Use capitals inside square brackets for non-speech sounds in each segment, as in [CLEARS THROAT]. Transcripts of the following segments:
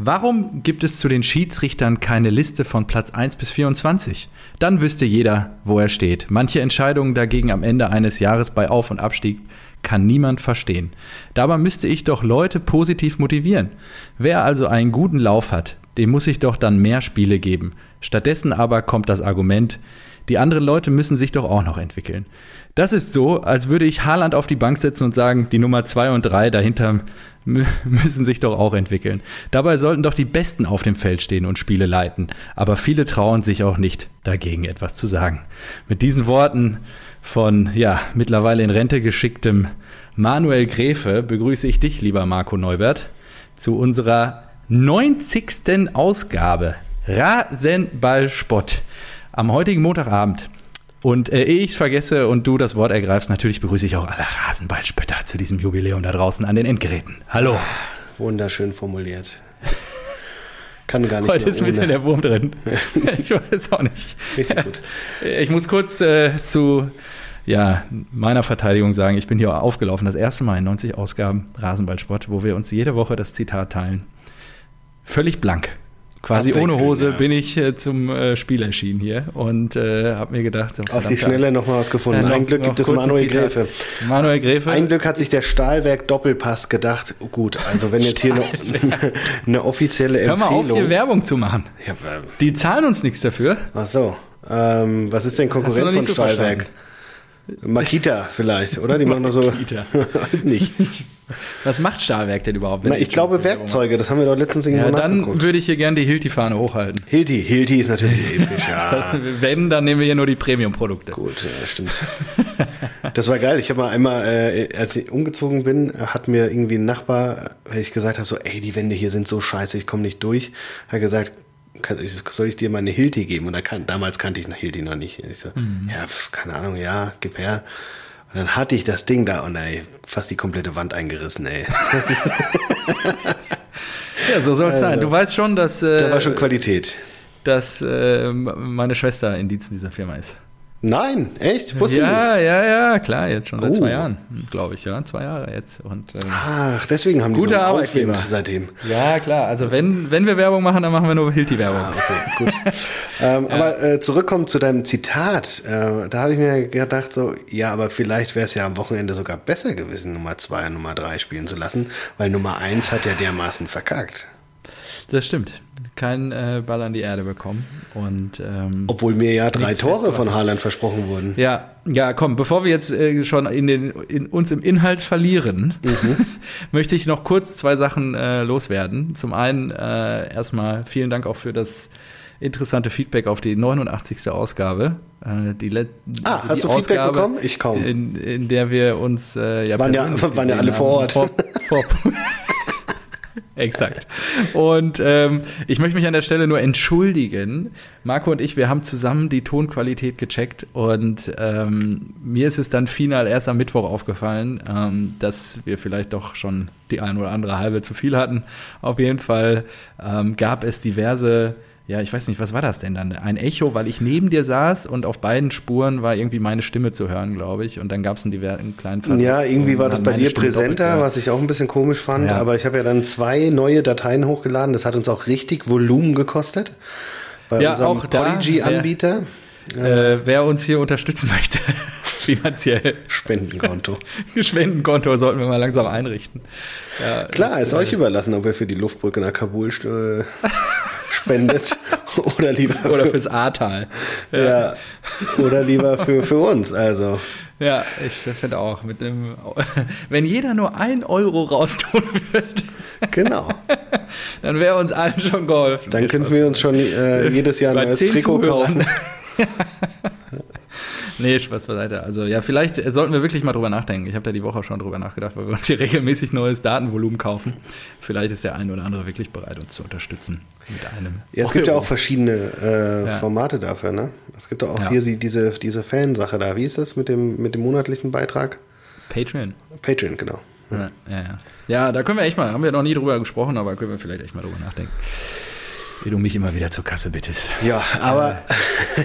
Warum gibt es zu den Schiedsrichtern keine Liste von Platz 1 bis 24? Dann wüsste jeder, wo er steht. Manche Entscheidungen dagegen am Ende eines Jahres bei Auf- und Abstieg kann niemand verstehen. Dabei müsste ich doch Leute positiv motivieren. Wer also einen guten Lauf hat, dem muss ich doch dann mehr Spiele geben. Stattdessen aber kommt das Argument, die anderen Leute müssen sich doch auch noch entwickeln. Das ist so, als würde ich Haaland auf die Bank setzen und sagen, die Nummer 2 und 3 dahinter [LAUGHS] müssen sich doch auch entwickeln. Dabei sollten doch die Besten auf dem Feld stehen und Spiele leiten. Aber viele trauen sich auch nicht, dagegen etwas zu sagen. Mit diesen Worten von, ja, mittlerweile in Rente geschicktem Manuel Gräfe begrüße ich dich, lieber Marco Neubert, zu unserer 90. Ausgabe Rasenballspott am heutigen Montagabend. Und äh, ehe ich es vergesse und du das Wort ergreifst, natürlich begrüße ich auch alle Rasenballspötter zu diesem Jubiläum da draußen an den Endgeräten. Hallo. Wunderschön formuliert. Kann gar nicht. Heute ist ein bisschen der Wurm drin. [LAUGHS] ich weiß auch nicht. Richtig gut. Ich muss kurz äh, zu ja, meiner Verteidigung sagen, ich bin hier aufgelaufen, das erste Mal in 90 Ausgaben Rasenballsport, wo wir uns jede Woche das Zitat teilen. Völlig blank. Quasi ohne Hose ja. bin ich äh, zum äh, Spiel erschienen hier und äh, habe mir gedacht, so, auf die Schnelle nochmal was gefunden. Ein Glück gibt es Manuel Gräfe. Manuel Gräfe. Ein Glück hat sich der Stahlwerk Doppelpass gedacht. Oh, gut, also wenn jetzt hier eine, [LAUGHS] [LAUGHS] eine offizielle Empfehlung. Hör mal auf, hier Werbung zu machen. Ja, die zahlen uns nichts dafür. Ach so. Ähm, was ist denn Konkurrent von so Stahlwerk? Verstanden? Makita vielleicht, oder? Die machen doch so. Makita. [LAUGHS] Weiß nicht. Was macht Stahlwerk denn überhaupt? Na, ich glaube Werkzeuge, das haben wir doch letztens irgendwo ja, Dann würde ich hier gerne die Hilti-Fahne hochhalten. Hilti, Hilti ist natürlich episch, ja. [LAUGHS] Wenn, dann nehmen wir hier nur die Premium-Produkte. Gut, ja, stimmt. Das war geil. Ich habe mal einmal, äh, als ich umgezogen bin, hat mir irgendwie ein Nachbar, weil ich gesagt habe, so, ey, die Wände hier sind so scheiße, ich komme nicht durch, hat gesagt, kann, soll ich dir mal eine Hilti geben? Und kan damals kannte ich eine Hilti noch nicht. ich so, mhm. ja, pf, keine Ahnung, ja, gib her. Und dann hatte ich das Ding da und ey, fast die komplette Wand eingerissen, ey. [LAUGHS] ja, so soll es also, sein. Du weißt schon, dass. Äh, da war schon Qualität. Dass äh, meine Schwester in dieser Firma ist. Nein, echt? Wusste ja, nicht. ja, ja, klar, jetzt schon seit oh. zwei Jahren, glaube ich, ja, zwei Jahre jetzt. Und, ähm, Ach, deswegen haben die gute so einen seitdem. Ja, klar, also wenn, wenn wir Werbung machen, dann machen wir nur Hilti-Werbung. Ah, okay, gut. [LAUGHS] ähm, ja. Aber äh, zurückkommen zu deinem Zitat, äh, da habe ich mir gedacht, so, ja, aber vielleicht wäre es ja am Wochenende sogar besser gewesen, Nummer zwei und Nummer drei spielen zu lassen, weil Nummer eins hat ja dermaßen verkackt. Das stimmt. Kein äh, Ball an die Erde bekommen. Und, ähm, Obwohl mir ja drei Tore von Haaland versprochen wurden. Ja, ja, komm, bevor wir jetzt äh, schon in den, in, uns im Inhalt verlieren, mhm. [LAUGHS] möchte ich noch kurz zwei Sachen äh, loswerden. Zum einen äh, erstmal vielen Dank auch für das interessante Feedback auf die 89. Ausgabe. Äh, die ah, die hast du Ausgabe, Feedback bekommen? Ich kaum. In, in der wir uns äh, ja, waren, ja, [LAUGHS] waren ja alle vor Ort. Vor, vor, [LAUGHS] [LAUGHS] Exakt. Und ähm, ich möchte mich an der Stelle nur entschuldigen. Marco und ich, wir haben zusammen die Tonqualität gecheckt und ähm, mir ist es dann final erst am Mittwoch aufgefallen, ähm, dass wir vielleicht doch schon die ein oder andere halbe zu viel hatten. Auf jeden Fall ähm, gab es diverse ja, ich weiß nicht, was war das denn dann? Ein Echo, weil ich neben dir saß und auf beiden Spuren war irgendwie meine Stimme zu hören, glaube ich. Und dann gab es einen, einen kleinen Versatz. Ja, irgendwie war das bei dir Stimme präsenter, was ich auch ein bisschen komisch fand. Ja. Aber ich habe ja dann zwei neue Dateien hochgeladen. Das hat uns auch richtig Volumen gekostet. Bei ja, unserem Podigy-Anbieter. Äh, wer uns hier unterstützen möchte, [LAUGHS] finanziell. Spendenkonto. [LAUGHS] Spendenkonto sollten wir mal langsam einrichten. Ja, Klar, ist äh, euch überlassen, ob ihr für die Luftbrücke nach Kabul äh, spendet [LAUGHS] oder lieber oder fürs Ahrtal. Ja. ja. oder lieber für, für uns. Also ja, ich finde auch mit dem, wenn jeder nur ein Euro raustun würde. Genau. [LAUGHS] Dann wäre uns allen schon geholfen. Dann könnten wir uns schon äh, jedes Jahr ein neues Trikot kaufen. Nee, Spaß beiseite. Also ja, vielleicht sollten wir wirklich mal drüber nachdenken. Ich habe da die Woche schon drüber nachgedacht, weil wir uns hier [LAUGHS] regelmäßig neues Datenvolumen kaufen. Vielleicht ist der eine oder andere wirklich bereit, uns zu unterstützen mit einem. Ja, es gibt ja auch verschiedene äh, ja. Formate dafür, ne? Es gibt auch ja. hier diese, diese Fansache da. Wie ist das mit dem, mit dem monatlichen Beitrag? Patreon. Patreon, genau. Ja, ja, ja. ja, da können wir echt mal, haben wir noch nie drüber gesprochen, aber können wir vielleicht echt mal drüber nachdenken wie du mich immer wieder zur Kasse bittest. Ja, aber äh.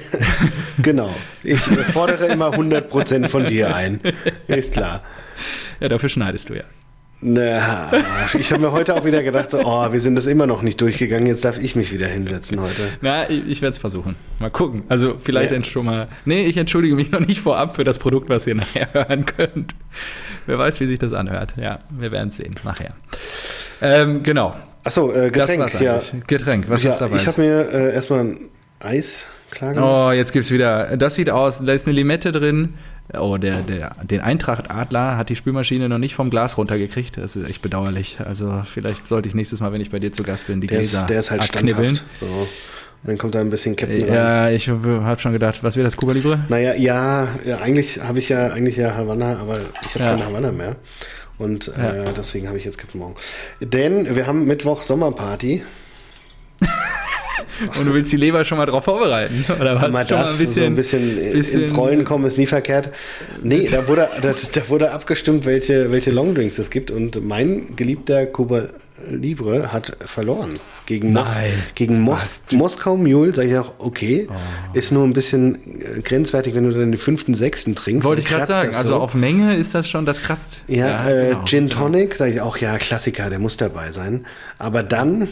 [LAUGHS] genau. Ich fordere immer 100% von dir ein. Ist klar. Ja, dafür schneidest du ja. Na, ich habe mir heute auch wieder gedacht, so, oh, wir sind das immer noch nicht durchgegangen, jetzt darf ich mich wieder hinsetzen heute. Na, ich, ich werde es versuchen. Mal gucken. Also vielleicht Ja. schon mal. Nee, ich entschuldige mich noch nicht vorab für das Produkt, was ihr nachher [LAUGHS] hören könnt. Wer weiß, wie sich das anhört. Ja, wir werden es sehen nachher. Ähm, genau. Achso, äh, Das Getränk, war's ja. Getränk, was ja ist dabei? ich habe mir äh, erstmal ein Eis klar gemacht. Oh, jetzt gibt's wieder. Das sieht aus, da ist eine Limette drin. Oh, der, der, den Eintracht Adler hat die Spülmaschine noch nicht vom Glas runtergekriegt. Das ist echt bedauerlich. Also vielleicht sollte ich nächstes Mal, wenn ich bei dir zu Gast bin, die der, Gläser ist, der ist halt standhaft. So. Und dann kommt da ein bisschen Captain rein. Ja, ich habe schon gedacht, was wird das Cuba Libre? Naja, ja, ja eigentlich habe ich ja eigentlich ja Havanna, aber ich habe Ja. keine Havanna mehr. Und äh, Ja. deswegen habe ich jetzt Captain Morgan. Denn wir haben Mittwoch Sommerparty. [LAUGHS] [LAUGHS] Und du willst die Leber schon mal drauf vorbereiten? Oder was? Mal das, so ein bisschen, bisschen- ins Rollen kommen ist nie verkehrt. Nee, da wurde, da, da wurde abgestimmt, welche, welche Longdrinks es gibt. Und mein geliebter Cuba Libre hat verloren. Gegen, Mos Nein. gegen Mos Moskau Mule, sage ich auch, okay, Oh. ist nur ein bisschen äh, grenzwertig, wenn du dann den fünften, sechsten trinkst. Wollte ich gerade sagen. Also so. auf Menge ist das schon, das kratzt. Ja, äh, genau. Gin Tonic, sage ich auch, ja, Klassiker, der muss dabei sein. Aber dann,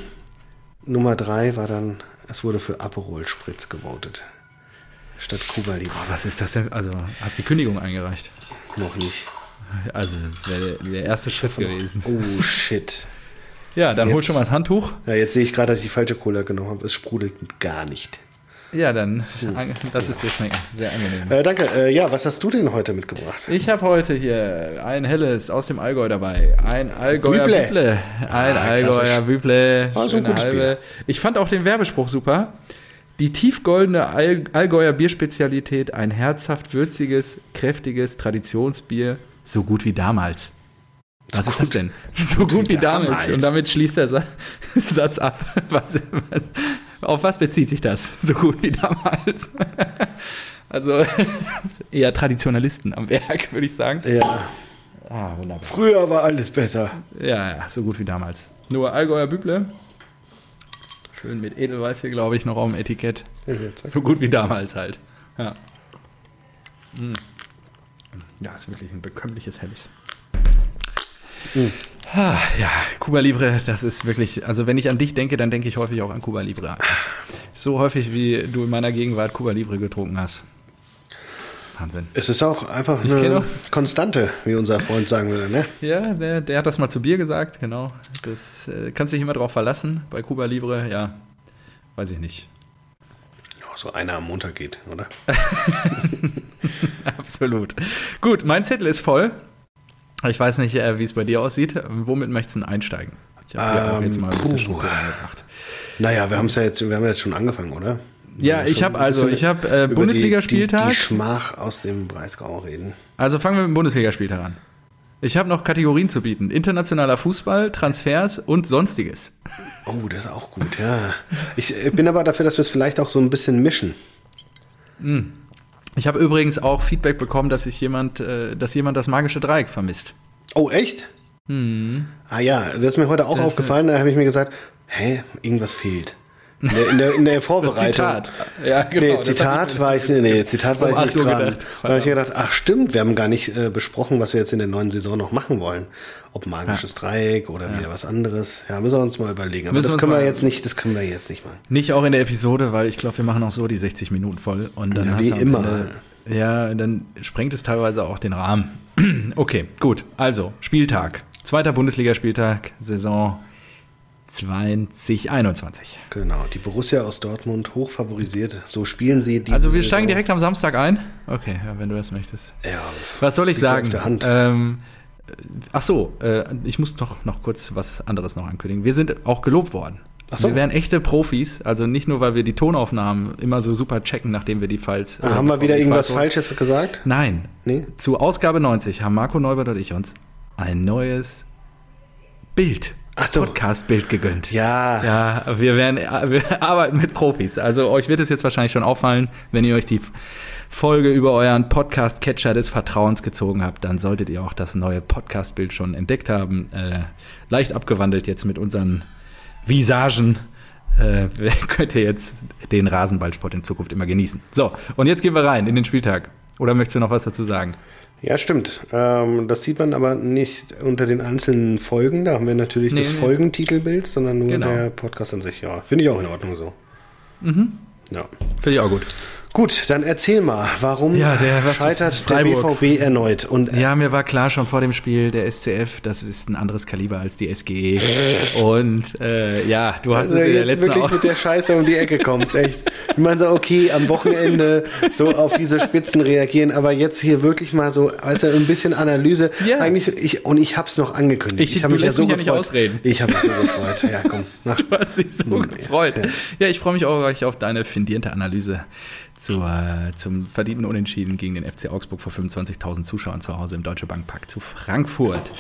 Nummer drei war dann, es wurde für Aperol Spritz gewotet. Statt Cuba Libre. Boah, was ist das denn? Also, hast die Kündigung eingereicht? Noch nicht. Also, das wäre der, erste Schritt gewesen. Oh, shit. Ja, dann hol Jetzt- schon mal das Handtuch. Ja, jetzt sehe ich gerade, dass ich die falsche Cola genommen habe. Es sprudelt gar nicht. Ja, dann an- lass es dir schmecken. Sehr angenehm. Äh, danke. Äh, ja, was hast du denn heute mitgebracht? Ich habe heute hier ein helles aus dem Allgäu dabei. Ein Allgäuer Büble. Büble. Ein Ah, Allgäuer. Büble. Ah, so ein gutes halbe. Bier. Ich fand auch den Werbespruch super. Die tiefgoldene All Allgäuer Bierspezialität, ein herzhaft würziges, kräftiges Traditionsbier, so gut wie damals. Was ist das denn? So gut wie damals. damals. Und damit schließt der Sa [LAUGHS] Satz ab. Was, was, auf was bezieht sich das? [LAUGHS] So gut wie damals. [LAUGHS] Also [LAUGHS] eher Traditionalisten am Werk, würde ich sagen. Ja. Ah, wunderbar. Früher war alles besser. Ja, ja, so gut wie damals. Nur Allgäuer Büble. Schön mit Edelweiß hier, glaube ich, noch auf dem Etikett. So gut wie damals halt. Ja. Mm. Ja, ist wirklich ein bekömmliches Helles. Ah, ja, Cuba Libre, das ist wirklich, also wenn ich an dich denke, dann denke ich häufig auch an Cuba Libre. So häufig, wie du in meiner Gegenwart Cuba Libre getrunken hast. Wahnsinn. Es ist auch einfach eine Konstante, wie unser Freund sagen würde, ne? Ja, der, der hat das mal zu Bier gesagt, genau. Das äh, kannst du dich immer drauf verlassen. Bei Cuba Libre, ja, weiß ich nicht. So einer am Montag geht, oder? [LAUGHS] Absolut. Gut, mein Zettel ist voll. Ich weiß nicht, äh, wie es bei dir aussieht. Womit möchtest du denn einsteigen? Ich habe hier auch Ähm, jetzt mal ein bisschen. Struktur reingebracht. Naja, wir haben es ja jetzt, wir haben jetzt schon angefangen, oder? Ja, ich habe also, ich habe äh, Bundesligaspieltag. Die, die Schmach aus dem Breisgau reden. Also fangen wir mit dem Bundesligaspieltag an. Ich habe noch Kategorien zu bieten. Internationaler Fußball, Transfers und Sonstiges. Oh, das ist auch gut, ja. Ich äh, bin aber dafür, dass wir es vielleicht auch so ein bisschen mischen. Ich habe übrigens auch Feedback bekommen, dass sich jemand, äh, dass jemand das magische Dreieck vermisst. Oh, echt? Ah ja, das ist mir heute auch Das, aufgefallen. Da habe ich mir gesagt, hä, irgendwas fehlt. In der, in der, der Das Vorbereitung. Zitat. Ja, genau. Nee, Zitat ich- war ich, nee, Zitat war Um ich nicht Uhr dran. gedacht. Da habe ich gedacht, ach stimmt, wir haben gar nicht äh, besprochen, was wir jetzt in der neuen Saison noch machen wollen. Ob magisches Dreieck oder wieder was anderes. Ja, müssen wir uns mal überlegen. Aber Müssen das können wir mal- jetzt nicht, das können wir jetzt nicht machen. Nicht auch in der Episode, weil ich glaube, wir machen auch so die 60 Minuten voll. Und dann Ja, wie immer. Ende- ja, dann sprengt es teilweise auch den Rahmen. [CLEARS THROAT] Okay, gut. Also, Spieltag. Zweiter Bundesligaspieltag, Saison 2021. Genau, die Borussia aus Dortmund hoch favorisiert. So spielen sie die. Also, wir steigen direkt am Samstag ein. Okay, ja, wenn du das möchtest. Ja, Was soll ich sagen? auf der Hand. Ähm, ach so, äh, ich muss doch noch kurz was anderes noch ankündigen. Wir sind auch gelobt worden. Ach so. Wir wären echte Profis, also nicht nur, weil wir die Tonaufnahmen immer so super checken, nachdem wir die Files. äh, Ah, haben wir wieder irgendwas Falsches gesagt? Nein. Nee? Zu Ausgabe 90 haben Marco Neubert und ich uns ein neues Bild, Ach so. Podcast-Bild gegönnt. Ja. Ja, wir werden, wir arbeiten mit Profis. Also euch wird es jetzt wahrscheinlich schon auffallen, wenn ihr euch die Folge über euren Podcast-Catcher des Vertrauens gezogen habt, dann solltet ihr auch das neue Podcast-Bild schon entdeckt haben. Äh, leicht abgewandelt jetzt mit unseren Visagen. Äh, [LAUGHS] könnt ihr jetzt den Rasenballsport in Zukunft immer genießen. So, und jetzt gehen wir rein in den Spieltag. Oder möchtest du noch was dazu sagen? Ja, stimmt. Ähm, das sieht man aber nicht unter den einzelnen Folgen. Da haben wir natürlich Nee, das nee. Folgentitelbild, sondern nur Genau. der Podcast an sich. Ja, finde ich auch in Ordnung so. Mhm. Ja. Finde ich auch gut. Gut, dann erzähl mal, warum Ja, der- scheitert Freiburg. der BVB erneut? Und Ja, mir war klar schon vor dem Spiel, der SCF, das ist ein anderes Kaliber als die SGE. Und äh, ja, du hast also es in der jetzt letzten wirklich Au- mit der Scheiße um die Ecke kommst, echt. Ich meine so, okay, am Wochenende so auf diese Spitzen reagieren, aber jetzt hier wirklich mal so, weißt du, ein bisschen Analyse. Ja. Eigentlich, ich, und ich hab's noch angekündigt. Ich- hab du lässt mich ja nicht gefreut. ausreden. Ich habe mich so gefreut. Ja, komm, mach Du hast dich so Hm, gefreut. ja. Ja, ich freue mich auch auf deine findierte Analyse zur, zum verdienten Unentschieden gegen den FC Augsburg vor 25.000 Zuschauern zu Hause im Deutsche Bank Park zu Frankfurt.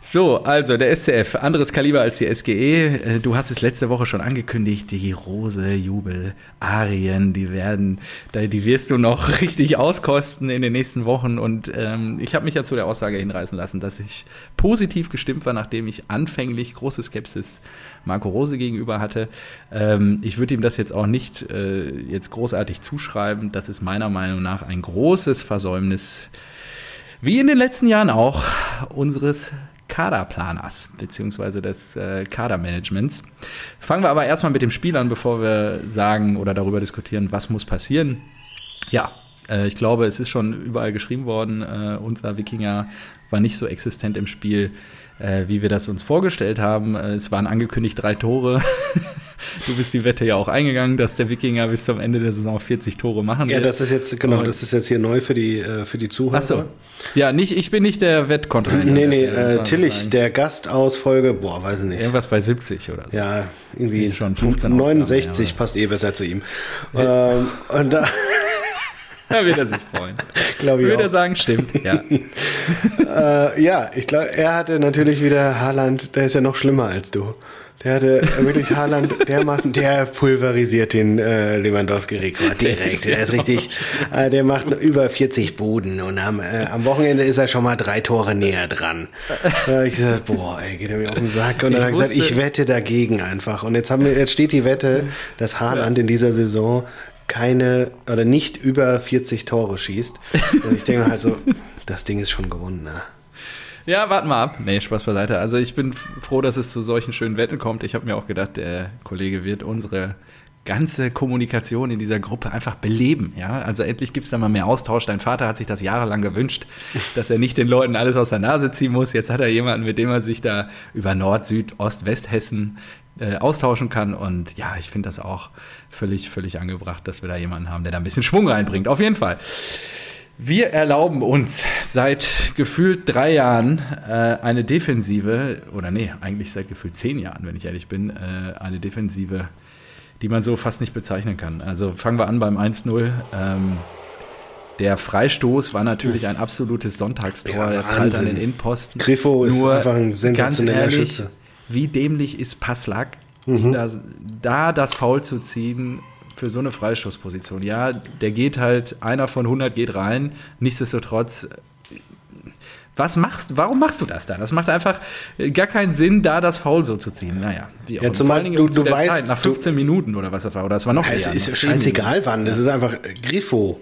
So, also der SCF, anderes Kaliber als die SGE. Äh, Du hast es letzte Woche schon angekündigt, die Rose Jubel Arien, die werden, die wirst du noch [LAUGHS] richtig auskosten in den nächsten Wochen. Und ähm, ich habe mich ja zu der Aussage hinreißen lassen, dass ich positiv gestimmt war, nachdem ich anfänglich große Skepsis Marco Rose gegenüber hatte. Ähm, ich würde ihm das jetzt auch nicht äh, jetzt großartig zuschreiben. Das ist meiner Meinung nach ein großes Versäumnis wie in den letzten Jahren auch unseres Kaderplaners beziehungsweise des äh, Kadermanagements. Fangen wir aber erstmal mit dem Spiel an, bevor wir sagen oder darüber diskutieren, was muss passieren. Ja, äh, ich glaube, es ist schon überall geschrieben worden, äh, unser Wikinger war nicht so existent im Spiel, äh, wie wir das uns vorgestellt haben. Äh, es waren angekündigt drei Tore. [LAUGHS] du bist die Wette ja auch eingegangen, dass der Wikinger bis zum Ende der Saison 40 Tore machen Ja, wird. das ist jetzt, genau, das ist jetzt hier neu für die, äh, für die Zuhörer. Ach so. Ja, nicht, ich bin nicht der Wettkontrahent. Nee, nee, äh, Tillich, sagen. der Gast aus Folge, boah, weiß ich nicht. Irgendwas bei 70 oder so. Ja, irgendwie Ist schon 15 69 Aufgaben, ja, passt eh besser zu ihm. Ähm, und da [LAUGHS] [LAUGHS] Da wird er sich freuen. glaube ich Würde er sagen, stimmt. Ja. [LAUGHS] Äh, ja, ich glaube, er hatte natürlich wieder Haaland, der ist ja noch schlimmer als du. Der hatte wirklich Haaland [LAUGHS] dermaßen, der pulverisiert den äh, Lewandowski-Rekord direkt. Der ist richtig, äh, der macht über 40 Buden und am, äh, am Wochenende ist er schon mal drei Tore näher dran. Da ich gesagt, boah, ey, geht er mir auf den Sack. Und dann habe ich gesagt, ich wette dagegen einfach. Und jetzt haben wir, jetzt steht die Wette, dass Haaland in dieser Saison keine oder nicht über 40 Tore schießt. Und ich denke halt so, [LAUGHS] das Ding ist schon gewonnen, ne? ja, warten wir ab. Nee, Spaß beiseite. Also ich bin froh, dass es zu solchen schönen Wetten kommt. Ich habe mir auch gedacht, der Kollege wird unsere ganze Kommunikation in dieser Gruppe einfach beleben. Ja, also endlich gibt es da mal mehr Austausch. Dein Vater hat sich das jahrelang gewünscht, dass er nicht den Leuten alles aus der Nase ziehen muss. Jetzt hat er jemanden, mit dem er sich da über Nord, Süd, Ost, Westhessen äh, austauschen kann. Und ja, ich finde das auch völlig, völlig angebracht, dass wir da jemanden haben, der da ein bisschen Schwung reinbringt. Auf jeden Fall. Wir erlauben uns seit gefühlt drei Jahren äh, eine Defensive, oder nee, eigentlich seit gefühlt zehn Jahren, wenn ich ehrlich bin, äh, eine Defensive, die man so fast nicht bezeichnen kann. Also fangen wir an beim 1-0. Ähm, der Freistoß war natürlich ein absolutes Sonntagstor. Ja, der prallt an den Innenposten. Griffo ist Nur einfach ein ganz sensationeller ehrlich, Schütze. Wie dämlich ist Passlack, Mhm. da, da das Foul zu ziehen für so eine Freistoßposition? Ja, der geht halt, einer von 100 geht rein. Nichtsdestotrotz, was machst Warum machst du das da? Das macht einfach äh, gar keinen Sinn, da das Foul so zu ziehen. Naja, wie auch Ja, zumal Vor du- du weißt, Zeit, nach du- 15 Minuten oder was das war. Oder es war noch Ja, es ist noch ja 10 scheißegal wann. Das ist einfach Grifo.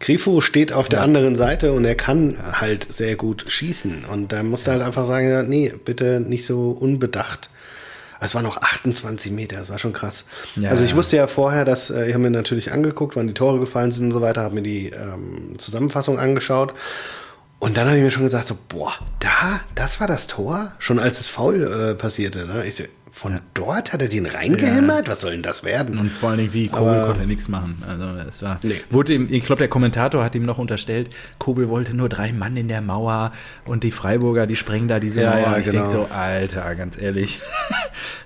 Grifo steht auf der anderen Seite und er kann halt sehr gut schießen. Und da musst du halt einfach sagen, ja, nee, bitte nicht so unbedacht. Es waren noch 28 Meter, das war schon krass. Ja, also ich ja. wusste ja vorher, dass äh, ich habe mir natürlich angeguckt, wann die Tore gefallen sind und so weiter, habe mir die ähm, Zusammenfassung angeschaut. Und dann habe ich mir schon gesagt, so, boah, da, das war das Tor, schon als das Foul äh, passierte. Ne? Ich so, von dort hat er den reingehämmert? Was soll denn das werden? Und vor allen Dingen, wie Kobel konnte nichts machen. Also es war, Nee. wurde ihm, ich glaube, der Kommentator hat ihm noch unterstellt, Kobel wollte nur drei Mann in der Mauer und die Freiburger, die sprengen da diese Ja, Mauer. ja, ich genau. denke so, Alter, ganz ehrlich.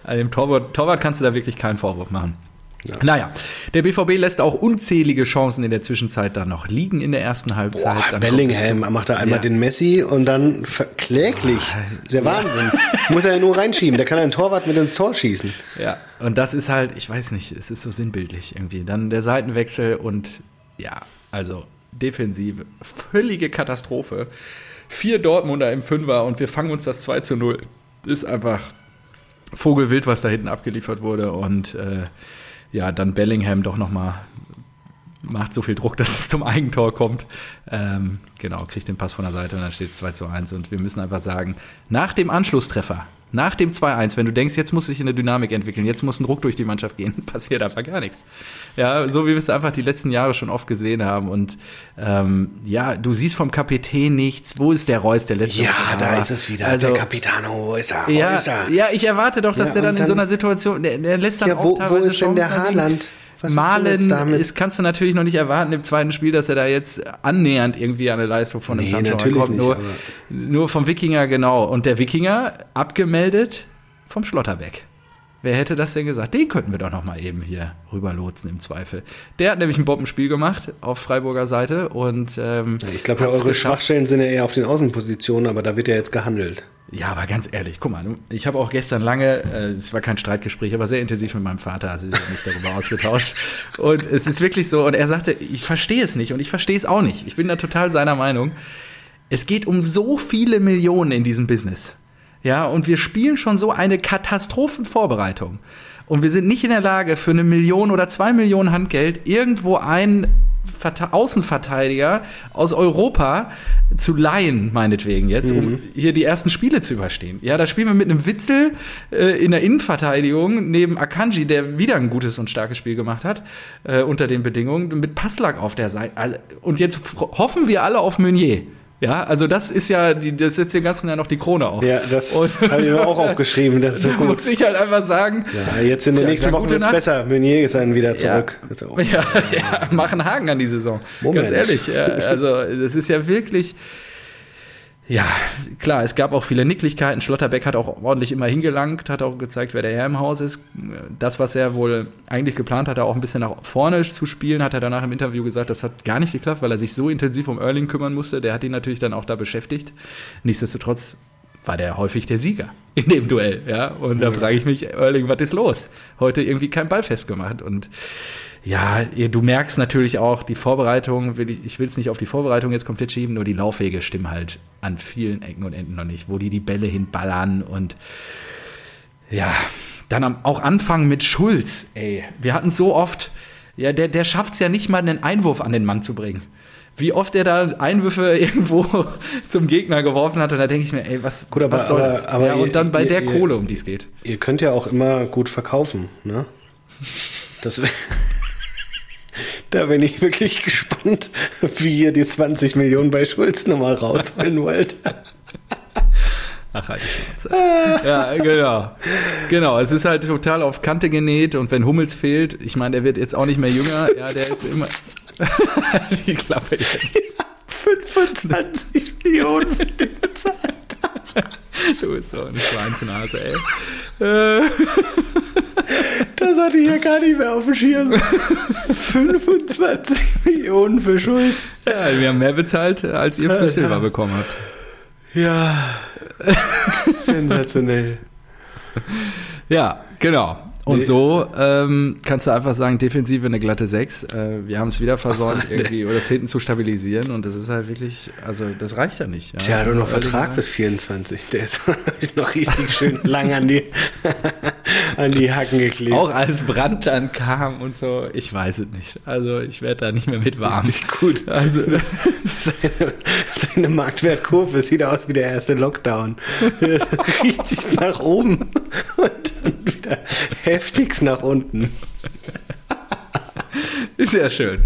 also [LAUGHS] dem Torwart, Torwart kannst du da wirklich keinen Vorwurf machen. Naja, der BVB lässt auch unzählige Chancen in der Zwischenzeit dann noch liegen in der ersten Halbzeit. Boah, Bellingham macht da einmal Ja. den Messi und dann kläglich. ist ja Wahnsinn. Muss er ja nur reinschieben. Der kann einen Torwart mit ins Tor schießen. Ja, und das ist halt, ich weiß nicht, es ist so sinnbildlich irgendwie. Dann der Seitenwechsel und ja, also Defensive, völlige Katastrophe. Vier Dortmunder im Fünfer und wir fangen uns das 2 zu 0. Ist einfach Vogelwild, was da hinten abgeliefert wurde und äh, ja, dann Bellingham doch nochmal macht so viel Druck, [LAUGHS] dass es zum Eigentor kommt. Ähm, genau, kriegt den Pass von der Seite und dann steht es 2 zu 1. Und wir müssen einfach sagen, nach dem Anschlusstreffer, nach dem 2-1, wenn du denkst, jetzt muss sich eine Dynamik entwickeln, jetzt muss ein Druck durch die Mannschaft gehen, [LAUGHS] passiert einfach gar nichts. Ja, so wie wir es einfach die letzten Jahre schon oft gesehen haben. Und ähm, ja, du siehst vom Kapitän nichts. Wo ist der Reus, der letzte? Ja, da ist es wieder. Also, der Capitano, wo ist er? Wo ja, ist er? ja, ich erwarte doch, dass Ja, der dann, und in so dann- einer Situation, der, der lässt dann Ja, auch wo, wo ist denn der. Haaland? Was Malen ist, kannst du natürlich noch nicht erwarten im zweiten Spiel, dass er da jetzt annähernd irgendwie an eine Leistung von einem Nee, Sancho natürlich kommt. nicht, Nur, nur vom Wikinger, genau. Und der Wikinger abgemeldet vom Schlotterbeck. Wer hätte das denn gesagt? Den könnten wir doch noch mal eben hier rüberlotsen im Zweifel. Der hat nämlich ein Bombenspiel gemacht auf Freiburger Seite und ähm, ich glaube, ja, eure geschafft. Schwachstellen sind ja eher auf den Außenpositionen, aber da wird ja jetzt gehandelt. Ja, aber ganz ehrlich, guck mal, ich habe auch gestern lange, äh, es war kein Streitgespräch, aber sehr intensiv mit meinem Vater, also ich habe mich darüber [LAUGHS] ausgetauscht. Und es ist wirklich so, und er sagte, ich verstehe es nicht und ich verstehe es auch nicht. Ich bin da total seiner Meinung. Es geht um so viele Millionen in diesem Business. Ja, und wir spielen schon so eine Katastrophenvorbereitung. Und wir sind nicht in der Lage, für eine Million oder zwei Millionen Handgeld irgendwo einen Verte- Außenverteidiger aus Europa zu leihen, meinetwegen jetzt, um hier die ersten Spiele zu überstehen. Ja, da spielen wir mit einem Witzel äh, in der Innenverteidigung neben Akanji, der wieder ein gutes und starkes Spiel gemacht hat, äh, unter den Bedingungen, mit Passlack auf der Seite. Also, Und jetzt hoffen wir alle auf Meunier. Ja, also das ist ja, die, das setzt dem Ganzen ja noch die Krone auf. Ja, das habe ich mir auch aufgeschrieben. Das ist so [LAUGHS] gut. muss ich halt einfach sagen, Ja, jetzt in den Ja, nächsten Wochen gute wird es besser. Meunier ist dann wieder zurück. [LAUGHS] Ja, ja, mach einen Haken an die Saison. Moment. Ganz ehrlich. Ja, also, das ist ja wirklich. Ja, klar, es gab auch viele Nicklichkeiten. Schlotterbeck hat auch ordentlich immer hingelangt, hat auch gezeigt, wer der Herr im Haus ist. Das, was er wohl eigentlich geplant hatte, auch ein bisschen nach vorne zu spielen, hat er danach im Interview gesagt, das hat gar nicht geklappt, weil er sich so intensiv um Erling kümmern musste. Der hat ihn natürlich dann auch da beschäftigt. Nichtsdestotrotz war der häufig der Sieger in dem Duell. Ja? Und da frage ich mich, Erling, was ist los? Heute irgendwie kein Ball festgemacht. Und ja, du merkst natürlich auch, die Vorbereitung, will ich, ich will es nicht auf die Vorbereitung jetzt komplett schieben, nur die Laufwege stimmen halt an vielen Ecken und Enden noch nicht, wo die die Bälle hinballern und ja, dann am, auch anfangen mit Schulz, ey. Wir hatten so oft, ja, der, der schafft es ja nicht mal, einen Einwurf an den Mann zu bringen. Wie oft er da Einwürfe [LAUGHS] irgendwo zum Gegner geworfen hat, und da denke ich mir, ey, was, Gut, aber- was soll aber- das? aber ja, ihr- und dann bei ihr- der ihr- Kohle, um die es geht. Ihr könnt ja auch immer gut verkaufen, ne? Das [LAUGHS] da bin ich wirklich gespannt, wie ihr die 20 Millionen bei Schulz nochmal rausholen [LAUGHS] wollt. Ach, halt ja, genau. Genau, es ist halt total auf Kante genäht und wenn Hummels fehlt, ich meine, der wird jetzt auch nicht mehr jünger, ja, der ist immer. [LAUGHS] die Klappe jetzt. 25 Millionen für die bezahlt. Du bist so eine Schweinsnase, ey. [LAUGHS] Hatte ich ja gar nicht mehr auf dem Schirm. [LAUGHS] 25 Millionen für Schulz. ja, wir haben mehr bezahlt, als ihr für Silber bekommen habt. Ja. Sensationell. Ja, genau. Und Nee. so ähm, kannst du einfach sagen, Defensive eine glatte 6. Äh, wir haben es wieder versäumt, [LAUGHS] irgendwie oder das hinten zu stabilisieren. Und das ist halt wirklich, also das reicht ja nicht. Ja. Tja, doch noch Erling Vertrag bis 24. Der ist [LAUGHS] noch richtig schön lang an die, an die Hacken geklebt. Auch als Brand dann kam und so, ich weiß es nicht. Also ich werde da nicht mehr mit warm. Richtig gut. Also das, [LAUGHS] Seine, seine Marktwertkurve sieht aus wie der erste Lockdown. Ist richtig nach oben und dann wieder heftigst nach unten. ist ja schön.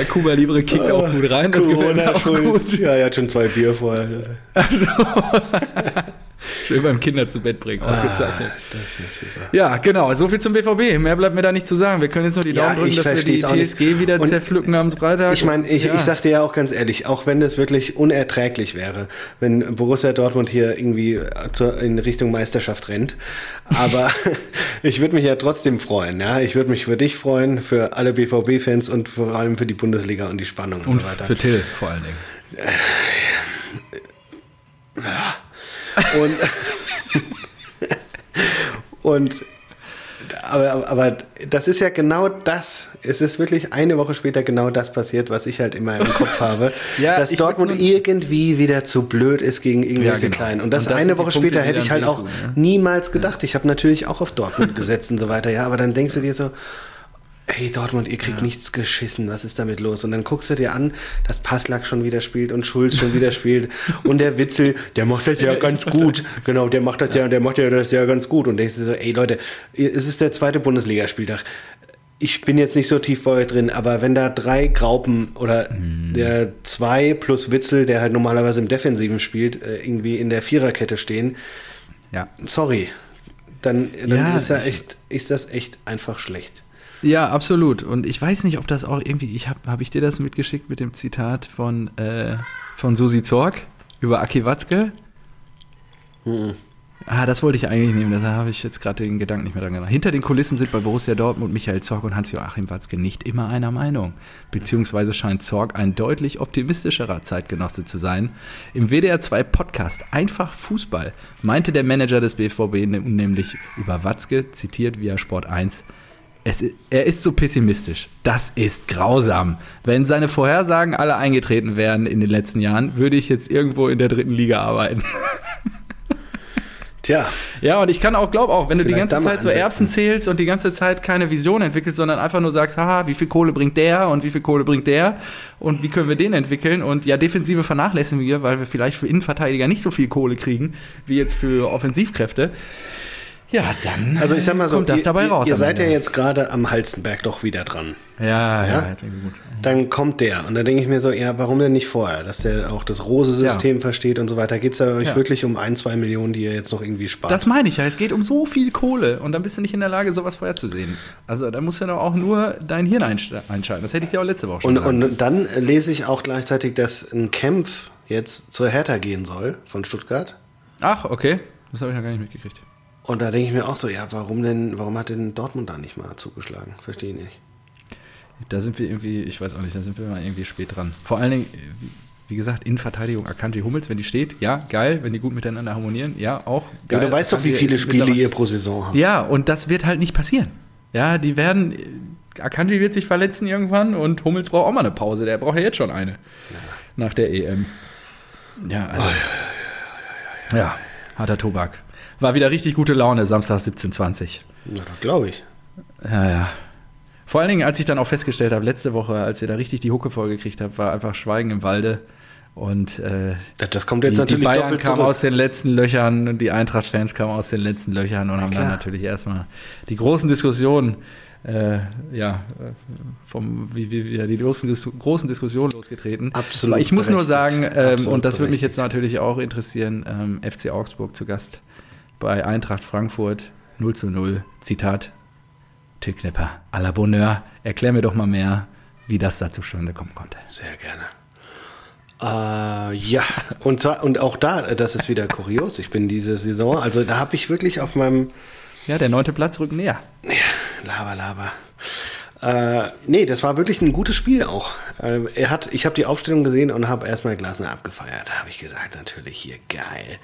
Äh, Cuba Libre kickt auch gut rein, das gefällt mir auch gut. Ja, er hat schon zwei Bier vorher. Also, [LAUGHS] [LAUGHS] schön beim Kinder zu Bett bringen, ausgezeichnet. Ah, das ist super. Ja, genau. So viel zum BVB. Mehr bleibt mir da nicht zu sagen. Wir können jetzt nur die Ja, Daumen drücken, ich dass wir die auch nicht. TSG wieder Und zerpflücken am Freitag. Ich meine, ich, ja. ich sag dir ja auch ganz ehrlich, auch wenn das wirklich unerträglich wäre, wenn Borussia Dortmund hier irgendwie zur, in Richtung Meisterschaft rennt, aber [LAUGHS] ich würde mich ja trotzdem freuen, ja. Ich würde mich für dich freuen, für alle BVB-Fans und vor allem für die Bundesliga und die Spannung und, und so weiter. für Till vor allen Dingen. Und, und aber, aber das ist ja genau das. Es ist wirklich eine Woche später genau das passiert, was ich halt immer im Kopf habe. [LAUGHS] Ja, dass Dortmund irgendwie wieder zu blöd ist gegen irgendwelche Ja, genau. Kleinen. Und das Und das eine Woche Punkte, später hätte ich halt auch wehtun, ne? niemals gedacht. Ich habe natürlich auch auf Dortmund gesetzt und so weiter. Ja, aber dann denkst du dir so, hey Dortmund, ihr kriegt ja. nichts geschissen, was ist damit los? Und dann guckst du dir an, dass Passlack schon wieder spielt und Schulz schon wieder spielt [LAUGHS] und der Witzel, der macht das ja ganz gut. Genau, der macht das ja, der macht ja das ja ganz gut. Und denkst du so, ey Leute, es ist der zweite Bundesligaspieltag. Ich bin jetzt nicht so tief bei euch drin, aber wenn da drei Graupen oder mm. der zwei plus Witzel, der halt normalerweise im Defensiven spielt, äh, irgendwie in der Viererkette stehen, ja. sorry, dann, dann ja, ist, ja echt, ist das echt einfach schlecht. Ja, absolut. Und ich weiß nicht, ob das auch irgendwie, ich habe hab ich dir das mitgeschickt mit dem Zitat von, äh, von Susi Zorg über Aki Watzke? Mhm. Ah, das wollte ich eigentlich nehmen, da habe ich jetzt gerade den Gedanken nicht mehr dran gedacht. Hinter den Kulissen sind bei Borussia Dortmund Michael Zorg und Hans-Joachim Watzke nicht immer einer Meinung. Beziehungsweise scheint Zorg ein deutlich optimistischerer Zeitgenosse zu sein. Im WDR 2 Podcast Einfach Fußball meinte der Manager des BVB nämlich über Watzke, zitiert via Sport 1, es, er ist so pessimistisch. Das ist grausam. Wenn seine Vorhersagen alle eingetreten wären in den letzten Jahren, würde ich jetzt irgendwo in der dritten Liga arbeiten. Tja. Ja, und ich kann auch, glaube auch, wenn du die ganze Zeit so Erbsen zählst und die ganze Zeit keine Vision entwickelst, sondern einfach nur sagst, haha, wie viel Kohle bringt der und wie viel Kohle bringt der und wie können wir den entwickeln und ja, Defensive vernachlässigen wir, weil wir vielleicht für Innenverteidiger nicht so viel Kohle kriegen, wie jetzt für Offensivkräfte. Ja, dann also ich sag mal so, kommt das ihr, dabei raus. Ihr seid ja jetzt gerade am Halstenberg doch wieder dran. Ja, ja, ja gut. Dann kommt der und dann denke ich mir so, ja, warum denn nicht vorher, dass der auch das Rose-System ja. versteht und so weiter. Geht es ja euch wirklich um ein, zwei Millionen, die ihr jetzt noch irgendwie spart? Das meine ich ja. Es geht um so viel Kohle und dann bist du nicht in der Lage, sowas vorherzusehen. Also da musst du doch auch nur dein Hirn einschalten. Das hätte ich dir auch letzte Woche schon und, gesagt. Und dann lese ich auch gleichzeitig, dass ein Kämpf jetzt zur Hertha gehen soll von Stuttgart. Ach, okay. Das habe ich ja gar nicht mitgekriegt. Und da denke ich mir auch so, ja, warum denn, warum hat denn Dortmund da nicht mal zugeschlagen? Verstehe ich nicht. Da sind wir irgendwie, ich weiß auch nicht, da sind wir mal irgendwie spät dran. Vor allen Dingen, wie gesagt, Innenverteidigung Akanji Hummels, wenn die steht, ja, geil, wenn die gut miteinander harmonieren, ja, auch geil. Ja, du weißt doch, wie viele Spiele ihr pro Saison habt. Ja, und das wird halt nicht passieren. Ja, die werden, Akanji wird sich verletzen irgendwann und Hummels braucht auch mal eine Pause, der braucht ja jetzt schon eine. Ja. Nach der EM. Ja, also. Oh, ja, ja, harter Tobak. War wieder richtig gute Laune, Samstag 17.20 Na, das glaube ich. Ja, ja. Vor allen Dingen, als ich dann auch festgestellt habe, letzte Woche, als ihr da richtig die Hucke vollgekriegt habt, war einfach Schweigen im Walde. Und äh, das kommt jetzt die, natürlich die Bayern kamen aus den letzten Löchern und die Eintracht-Fans kamen aus den letzten Löchern und Na, haben klar. dann natürlich erstmal die großen Diskussionen, äh, ja, vom, wie, wie, wie die großen, großen Diskussionen losgetreten. Absolut. Ich muss nur sagen, ähm, und das würde mich jetzt natürlich auch interessieren, ähm, FC Augsburg zu Gast bei Eintracht Frankfurt 0 zu 0. Zitat, Till Knipper, à la Bonheur, erklär mir doch mal mehr, wie das da zustande kommen konnte. Sehr gerne. Uh, ja, und zwar, und auch da, das ist wieder kurios. Ich bin diese Saison, also da habe ich wirklich auf meinem. Ja, der neunte Platz rückt näher. Ja, laber, laber. Äh, nee, das war wirklich ein gutes Spiel auch. Äh, er hat, ich habe die Aufstellung gesehen und habe erstmal Glasner abgefeiert. Da habe ich gesagt, natürlich hier geil.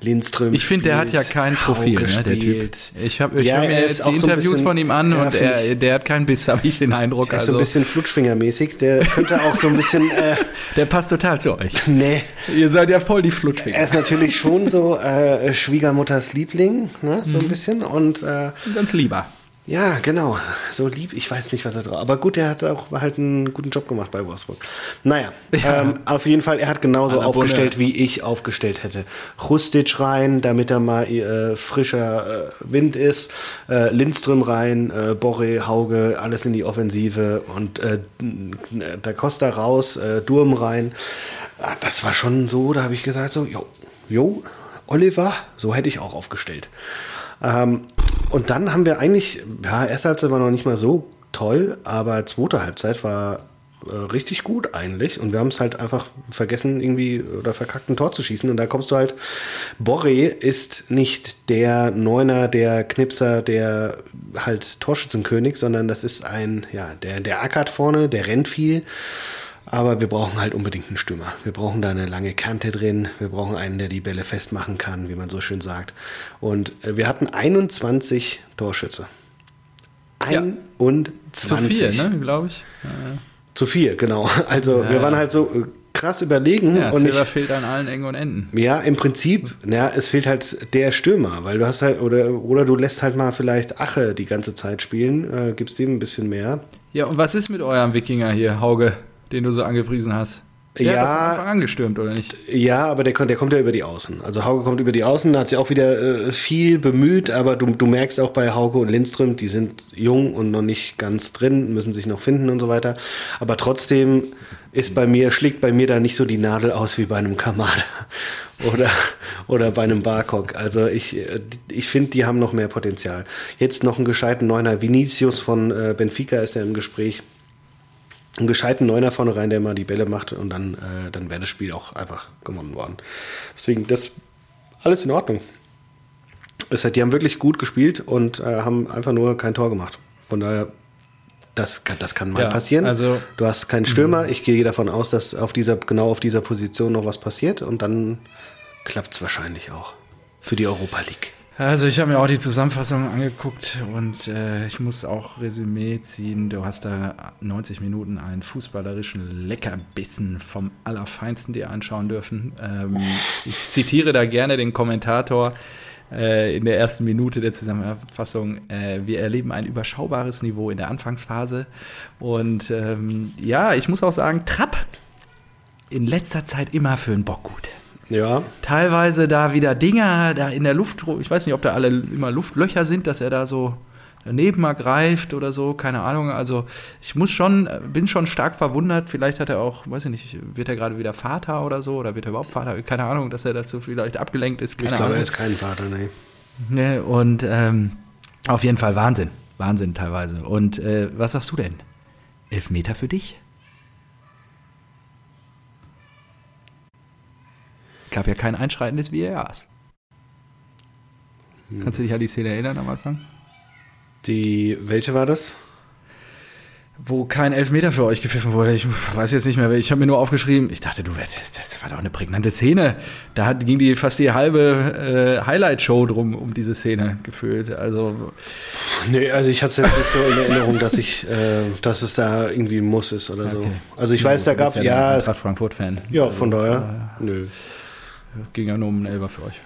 Lindström. Ich finde, der hat ja kein Profil, ne, der Typ. Ich habe ich ja, hab mir jetzt die Interviews so bisschen, von ihm an ja, und er, der hat keinen Biss, habe ich den Eindruck. Er ist also. so ein bisschen Flutschfingermäßig. Der könnte auch so ein bisschen. Äh, [LAUGHS] der passt total zu euch. Nee. Ihr seid ja voll die Flutschfinger. Er ist natürlich schon so äh, Schwiegermutters Liebling, ne, so ein mhm. bisschen. Und, äh, Ganz lieber. Ja, genau. So lieb, ich weiß nicht, was er drauf. Aber gut, er hat auch halt einen guten Job gemacht bei Wolfsburg. Naja, ja. ähm, auf jeden Fall, er hat genauso aufgestellt, wie ich aufgestellt hätte. Rustic rein, damit er mal äh, frischer äh, Wind ist. Äh, Lindström rein, äh, Borre, Hauge, alles in die Offensive und äh, Da Costa raus, äh, Durm rein. Ah, das war schon so, da habe ich gesagt, so, jo, jo, Oliver, so hätte ich auch aufgestellt. Ähm, und dann haben wir eigentlich, ja, erste Halbzeit war noch nicht mal so toll, aber zweite Halbzeit war äh, richtig gut eigentlich. Und wir haben es halt einfach vergessen, irgendwie oder verkackt ein Tor zu schießen. Und da kommst du halt, Borre ist nicht der Neuner, der Knipser, der halt Torschützenkönig, sondern das ist ein, ja, der, der ackert vorne, der rennt viel. Aber wir brauchen halt unbedingt einen Stürmer. Wir brauchen da eine lange Kante drin. Wir brauchen einen, der die Bälle festmachen kann, wie man so schön sagt. Und äh, wir hatten 21 Torschütze. 21. Ja. Zu viel, ne, glaube ich. Ja, Zu viel, genau. Also wir waren halt so äh, krass überlegen. Ja, und ich, fehlt an allen Ecken und Enden. ja, im Prinzip, ja, es fehlt halt der Stürmer, weil du hast halt, oder, oder du lässt halt mal vielleicht Ache die ganze Zeit spielen, äh, gibst dem ein bisschen mehr. Ja, und was ist mit eurem Wikinger hier, Hauge, den du so angepriesen hast? Der Ja. hat von Anfang an gestürmt, oder nicht? Ja, aber der, kommt- der kommt ja über die Außen. Also Hauge kommt über die Außen, hat sich auch wieder äh, viel bemüht, aber du, du merkst auch bei Hauge und Lindström, die sind jung und noch nicht ganz drin, müssen sich noch finden und so weiter. Aber trotzdem ist bei mir, schlägt bei mir da nicht so die Nadel aus wie bei einem Kamada [LAUGHS] oder, oder bei einem Barkok. Also ich, äh, ich finde, die haben noch mehr Potenzial. Jetzt noch einen gescheiten Neuner. Vinicius von äh, Benfica ist ja im Gespräch einen gescheiten Neuner vorne rein, der mal die Bälle macht und dann, äh, dann wäre das Spiel auch einfach gewonnen worden. Deswegen, das alles in Ordnung. Es hat, die haben wirklich gut gespielt und äh, haben einfach nur kein Tor gemacht. Von daher, das kann, das kann mal Ja, passieren. also- du hast keinen Stürmer. Ich gehe davon aus, dass auf dieser, genau auf dieser Position noch was passiert und dann klappt es wahrscheinlich auch für die Europa League. Also ich habe mir auch die Zusammenfassung angeguckt und äh, ich muss auch Resümee ziehen. Du hast da 90 Minuten einen fußballerischen Leckerbissen vom Allerfeinsten dir anschauen dürfen. Ähm, ich zitiere da gerne den Kommentator äh, in der ersten Minute der Zusammenfassung. Äh, wir erleben ein überschaubares Niveau in der Anfangsphase. Und ähm, ja, ich muss auch sagen, Trapp in letzter Zeit immer für einen Bock gut Ja, teilweise da wieder Dinger da in der Luft, ich weiß nicht, ob da alle immer Luftlöcher sind, dass er da so daneben mal greift oder so, keine Ahnung. Also ich muss schon, bin schon stark verwundert. Vielleicht hat er auch, weiß ich nicht, wird er gerade wieder Vater oder so oder wird er überhaupt Vater? Keine Ahnung, dass er dazu vielleicht abgelenkt ist. Keine ich glaube, Ahnung. er ist kein Vater, nee. Ne, und ähm, auf jeden Fall Wahnsinn. Wahnsinn teilweise. Und äh, was sagst du denn? Elfmeter für dich? Gab ja kein Einschreiten des VARs. Kannst du dich an die Szene erinnern am Anfang? Die, welche war das? Wo kein Elfmeter für euch gepfiffen wurde. Ich weiß jetzt nicht mehr, ich habe mir nur aufgeschrieben, ich dachte, du, das, das war doch eine prägnante Szene. Da hat, ging die fast die halbe äh, Highlight-Show drum um diese Szene gefühlt. Also Nee, also ich hatte es jetzt nicht so in Erinnerung, dass ich, äh, dass es da irgendwie ein Muss ist oder so. Okay. Also ich weiß, da gab bist ja, es, Eintracht Frankfurt-Fan. ja, von daher, nö. Ging ja nur um einen Elber für euch.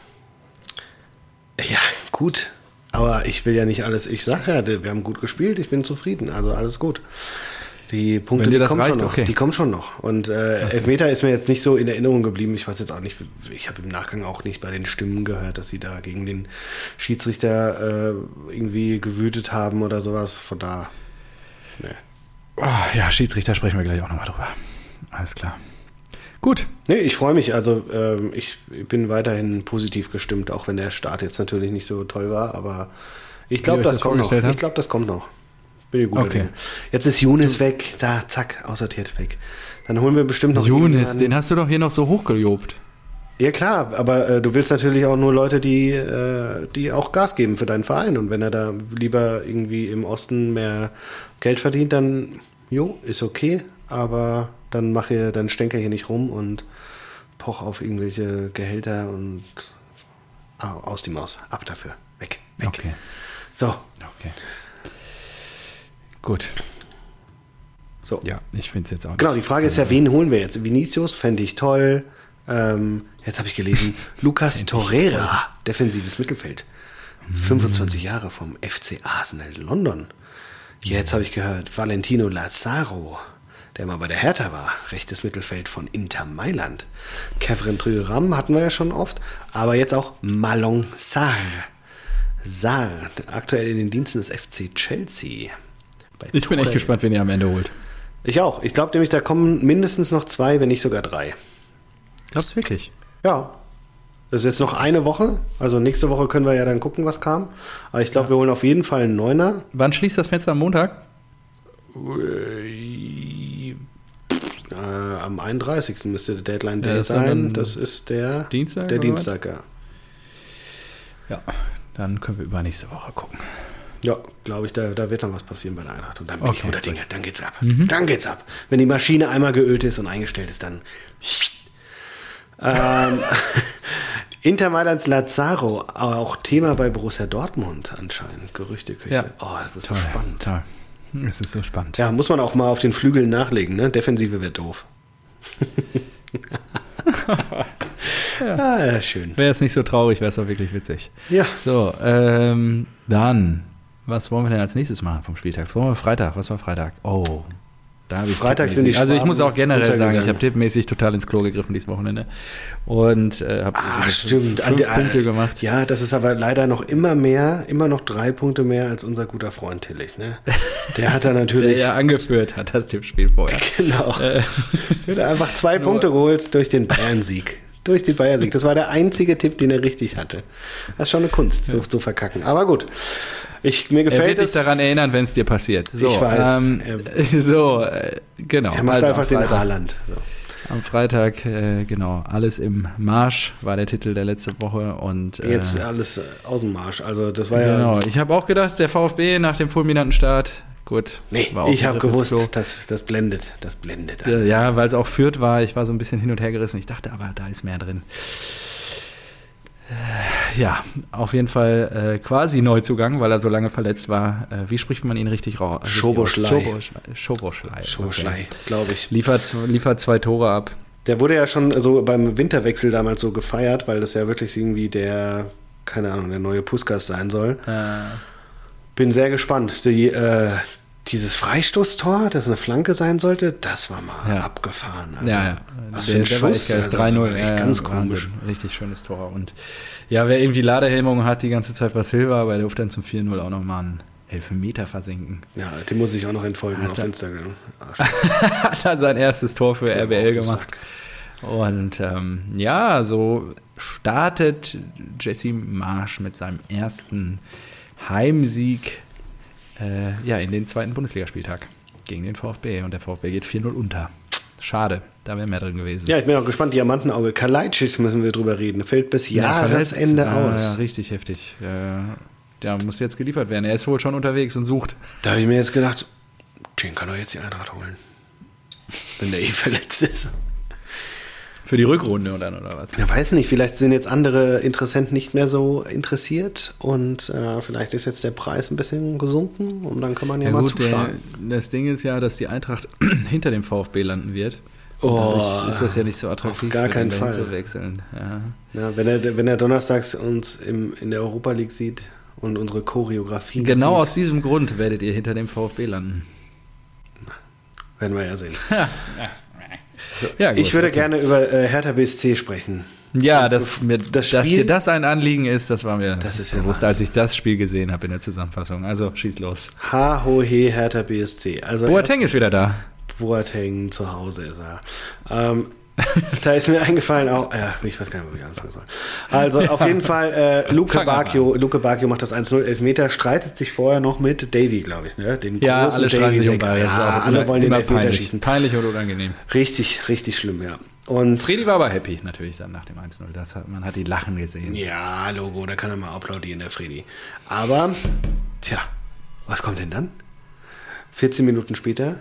Ja, gut. Aber ich will ja nicht alles, ich sage ja, wir haben gut gespielt, ich bin zufrieden, also alles gut. Die Punkte, die kommen schon reicht, noch. okay. Die kommen schon noch. Und äh, Elfmeter ist mir jetzt nicht so in Erinnerung geblieben. Ich weiß jetzt auch nicht, ich habe im Nachgang auch nicht bei den Stimmen gehört, dass sie da gegen den Schiedsrichter äh, irgendwie gewütet haben oder sowas. Von da, ne. Oh, ja, Schiedsrichter sprechen wir gleich auch nochmal drüber. Alles klar. Gut. Nee, ich freue mich. Also ähm, ich bin weiterhin positiv gestimmt, auch wenn der Start jetzt natürlich nicht so toll war. Aber ich glaube, das, das kommt noch. habt? Ich glaube, das kommt noch. Bin ich gut. Okay. Jetzt ist Younes weg. Da, zack, aussortiert weg. Dann holen wir bestimmt noch Younes, den hast du doch hier noch so hochgelobt. Ja klar, aber äh, du willst natürlich auch nur Leute, die, äh, die auch Gas geben für deinen Verein. Und wenn er da lieber irgendwie im Osten mehr Geld verdient, dann jo, ist okay. Aber dann mach hier, dann stänker hier nicht rum und poch auf irgendwelche Gehälter und ah, aus die Maus. Ab dafür. Weg. Weg. Okay. So, Okay. Gut. so. Ja, ich finde es jetzt auch Genau, die Frage ist ja, wen holen wir jetzt? Vinicius fände ich toll. Ähm, jetzt habe ich gelesen, [LAUGHS] Lucas Torreira, defensives Mittelfeld. 25 Jahre vom FC Arsenal London. Jetzt habe ich gehört, Valentino Lazaro, der mal bei der Hertha war, rechtes Mittelfeld von Inter Mailand. Kevin Trüram hatten wir ja schon oft, aber jetzt auch Malong Sarr. Sarr, aktuell in den Diensten des FC Chelsea. Ich bin echt gespannt, wen ihr am Ende holt. Ich auch. Ich glaube nämlich, da kommen mindestens noch zwei, wenn nicht sogar drei. Glaubst du wirklich? Ja. Das ist jetzt noch eine Woche. Also nächste Woche können wir ja dann gucken, was kam. Aber ich glaube, wir holen auf jeden Fall einen Neuner. Wann schließt das Fenster am Montag? Äh, am 31. müsste der Deadline Ja, Day das ist dann sein. Das ist der Dienstag, Der? Dienstag, ja. Ja, dann können wir übernächste Woche gucken. Ja, glaube ich, da, da wird dann was passieren bei der Eintracht. Und dann bin ich Okay, guter Dinge. Dann geht's ab. Dann geht's ab. Wenn die Maschine einmal geölt ist und eingestellt ist, dann. ähm, [LAUGHS] Inter Mailands Lazaro, auch Thema bei Borussia Dortmund anscheinend. Gerüchteküche. Ja. Oh, das ist so spannend. Toll. Es ist so spannend. Ja, muss man auch mal auf den Flügeln nachlegen, ne? Defensive wird doof. [LAUGHS] ja. Ah, ja, schön. Wäre es nicht so traurig, wäre es auch wirklich witzig. Ja, So, ähm, dann, was wollen wir denn als nächstes machen vom Spieltag? Freitag? Was war Freitag? Oh, da habe ich Freitag tippmäßig- sind die Also ich muss Schwaben auch generell sagen, ich habe tippmäßig total ins Klo gegriffen dieses Wochenende und äh, habe fünf der- Punkte gemacht. Ja, das ist aber leider noch immer mehr, immer noch drei Punkte mehr als unser guter Freund Tillich. Ne? Der hat da [LAUGHS] Der natürlich. ja angeführt hat, das Tippspiel vorher. [LAUGHS] Genau. Äh, Der hat einfach zwei [LAUGHS] Punkte geholt durch den Bayern-Sieg. Durch den Bayern-Sieg. Das war der einzige Tipp, den er richtig hatte. Das ist schon eine Kunst, so zu verkacken. Aber gut. Ich, mir er gefällt wird dich es. daran erinnern, wenn es dir passiert. So, Ich weiß. Ähm, [LAUGHS] so, äh, genau. er macht Also einfach am den Freitag- Haaland. So. Am Freitag, äh, genau, alles im Marsch war der Titel der letzte Woche und äh, Jetzt alles äh, aus dem Marsch. Also, das war genau. ja. Ich habe auch gedacht, der VfB nach dem fulminanten Start, gut. Nee, war auch ich habe gewusst, dass das blendet. Das blendet. Alles. Ja, weil es auch führt war. Ich war so ein bisschen hin und her gerissen. Ich dachte aber, da ist mehr drin. Ja, auf jeden Fall äh, quasi Neuzugang, weil er so lange verletzt war. Äh, wie spricht man ihn richtig raus? Schoboschlei. Schoboschlei. Schoboschlei. Schoschlei, Okay. glaube ich. Liefert, liefert zwei Tore ab. Der wurde ja schon so beim Winterwechsel damals so gefeiert, weil das ja wirklich irgendwie der, keine Ahnung, der neue Puskas sein soll. Äh, Bin sehr gespannt. Die, äh, dieses Freistoßtor, das eine Flanke sein sollte, das war mal Ja. abgefahren. Also, ja, ja. Was Der- für ein war echt Schuss. geil, also, 3-0. Echt ja, ganz ja, komisch. Wahnsinn. Richtig schönes Tor. Und ja, wer irgendwie Ladehemmungen hat, die ganze Zeit war Silva, aber der durfte dann zum 4-0 auch nochmal einen Elfmeter versenken. Ja, dem muss ich auch noch entfolgen Hat auf er- Instagram. [LAUGHS] Hat dann sein erstes Tor für Auf RBL gemacht. Und ähm, ja, so startet Jesse Marsch mit seinem ersten Heimsieg äh, ja, in den zweiten Bundesligaspieltag gegen den VfB. Und der VfB geht 4-0 unter. Schade, da wäre mehr drin gewesen. Ja, ich bin auch gespannt. Diamantenauge. Kalajdzic müssen wir drüber reden. Fällt bis Ja, Jahresende verletzt. aus. Ja, richtig heftig. Der muss jetzt geliefert werden. Er ist wohl schon unterwegs und sucht. Da habe ich mir jetzt gedacht, den kann doch jetzt die Eintracht holen. Wenn der eh verletzt ist. Für die Rückrunde und dann, oder was? Ja, weiß nicht, vielleicht sind jetzt andere Interessenten nicht mehr so interessiert und äh, vielleicht ist jetzt der Preis ein bisschen gesunken und dann kann man ja, Ja, mal gut, der, zuschlagen. das Ding ist ja, dass die Eintracht [CLEARS THROAT] hinter dem VfB landen wird. Oh, ist das ja nicht so attraktiv, auf gar keinen Fall. zu wechseln. Ja. Ja, wenn, er, wenn er donnerstags uns im, in der Europa League sieht und unsere Choreografie Genau sieht, aus diesem Grund werdet ihr hinter dem VfB landen. werden wir ja sehen. [LAUGHS] Ja, gut, ich würde okay. gerne über äh, Hertha BSC sprechen. Ja, dass, mir, das dass dir das ein Anliegen ist, das war mir Das ist ja bewusst, Wahnsinn. als ich das Spiel gesehen habe in der Zusammenfassung. Also schieß los. Ha, ho, he, Hertha BSC. Also Boateng ist wieder da. Boateng zu Hause ist er. Ähm, [LAUGHS] da ist mir eingefallen auch, ja, ich weiß gar nicht, wo ich anfangen soll. Also auf jeden Fall, äh, Luke Bacchio, Luke Bacchio macht das 1-0 Elfmeter, streitet sich vorher noch mit Davy, glaube ich, ne? Den Ja, großen alle streiten sich um Ja, auch alle wollen den Elfmeter peinlich. schießen. Peinlich und unangenehm. Richtig, richtig schlimm, ja. Und Fredi war aber happy natürlich dann nach dem 1-0. Das hat, man hat die Lachen gesehen. ja, Logo, da kann er mal applaudieren, der Fredi. Aber, tja, was kommt denn dann? 14 Minuten später,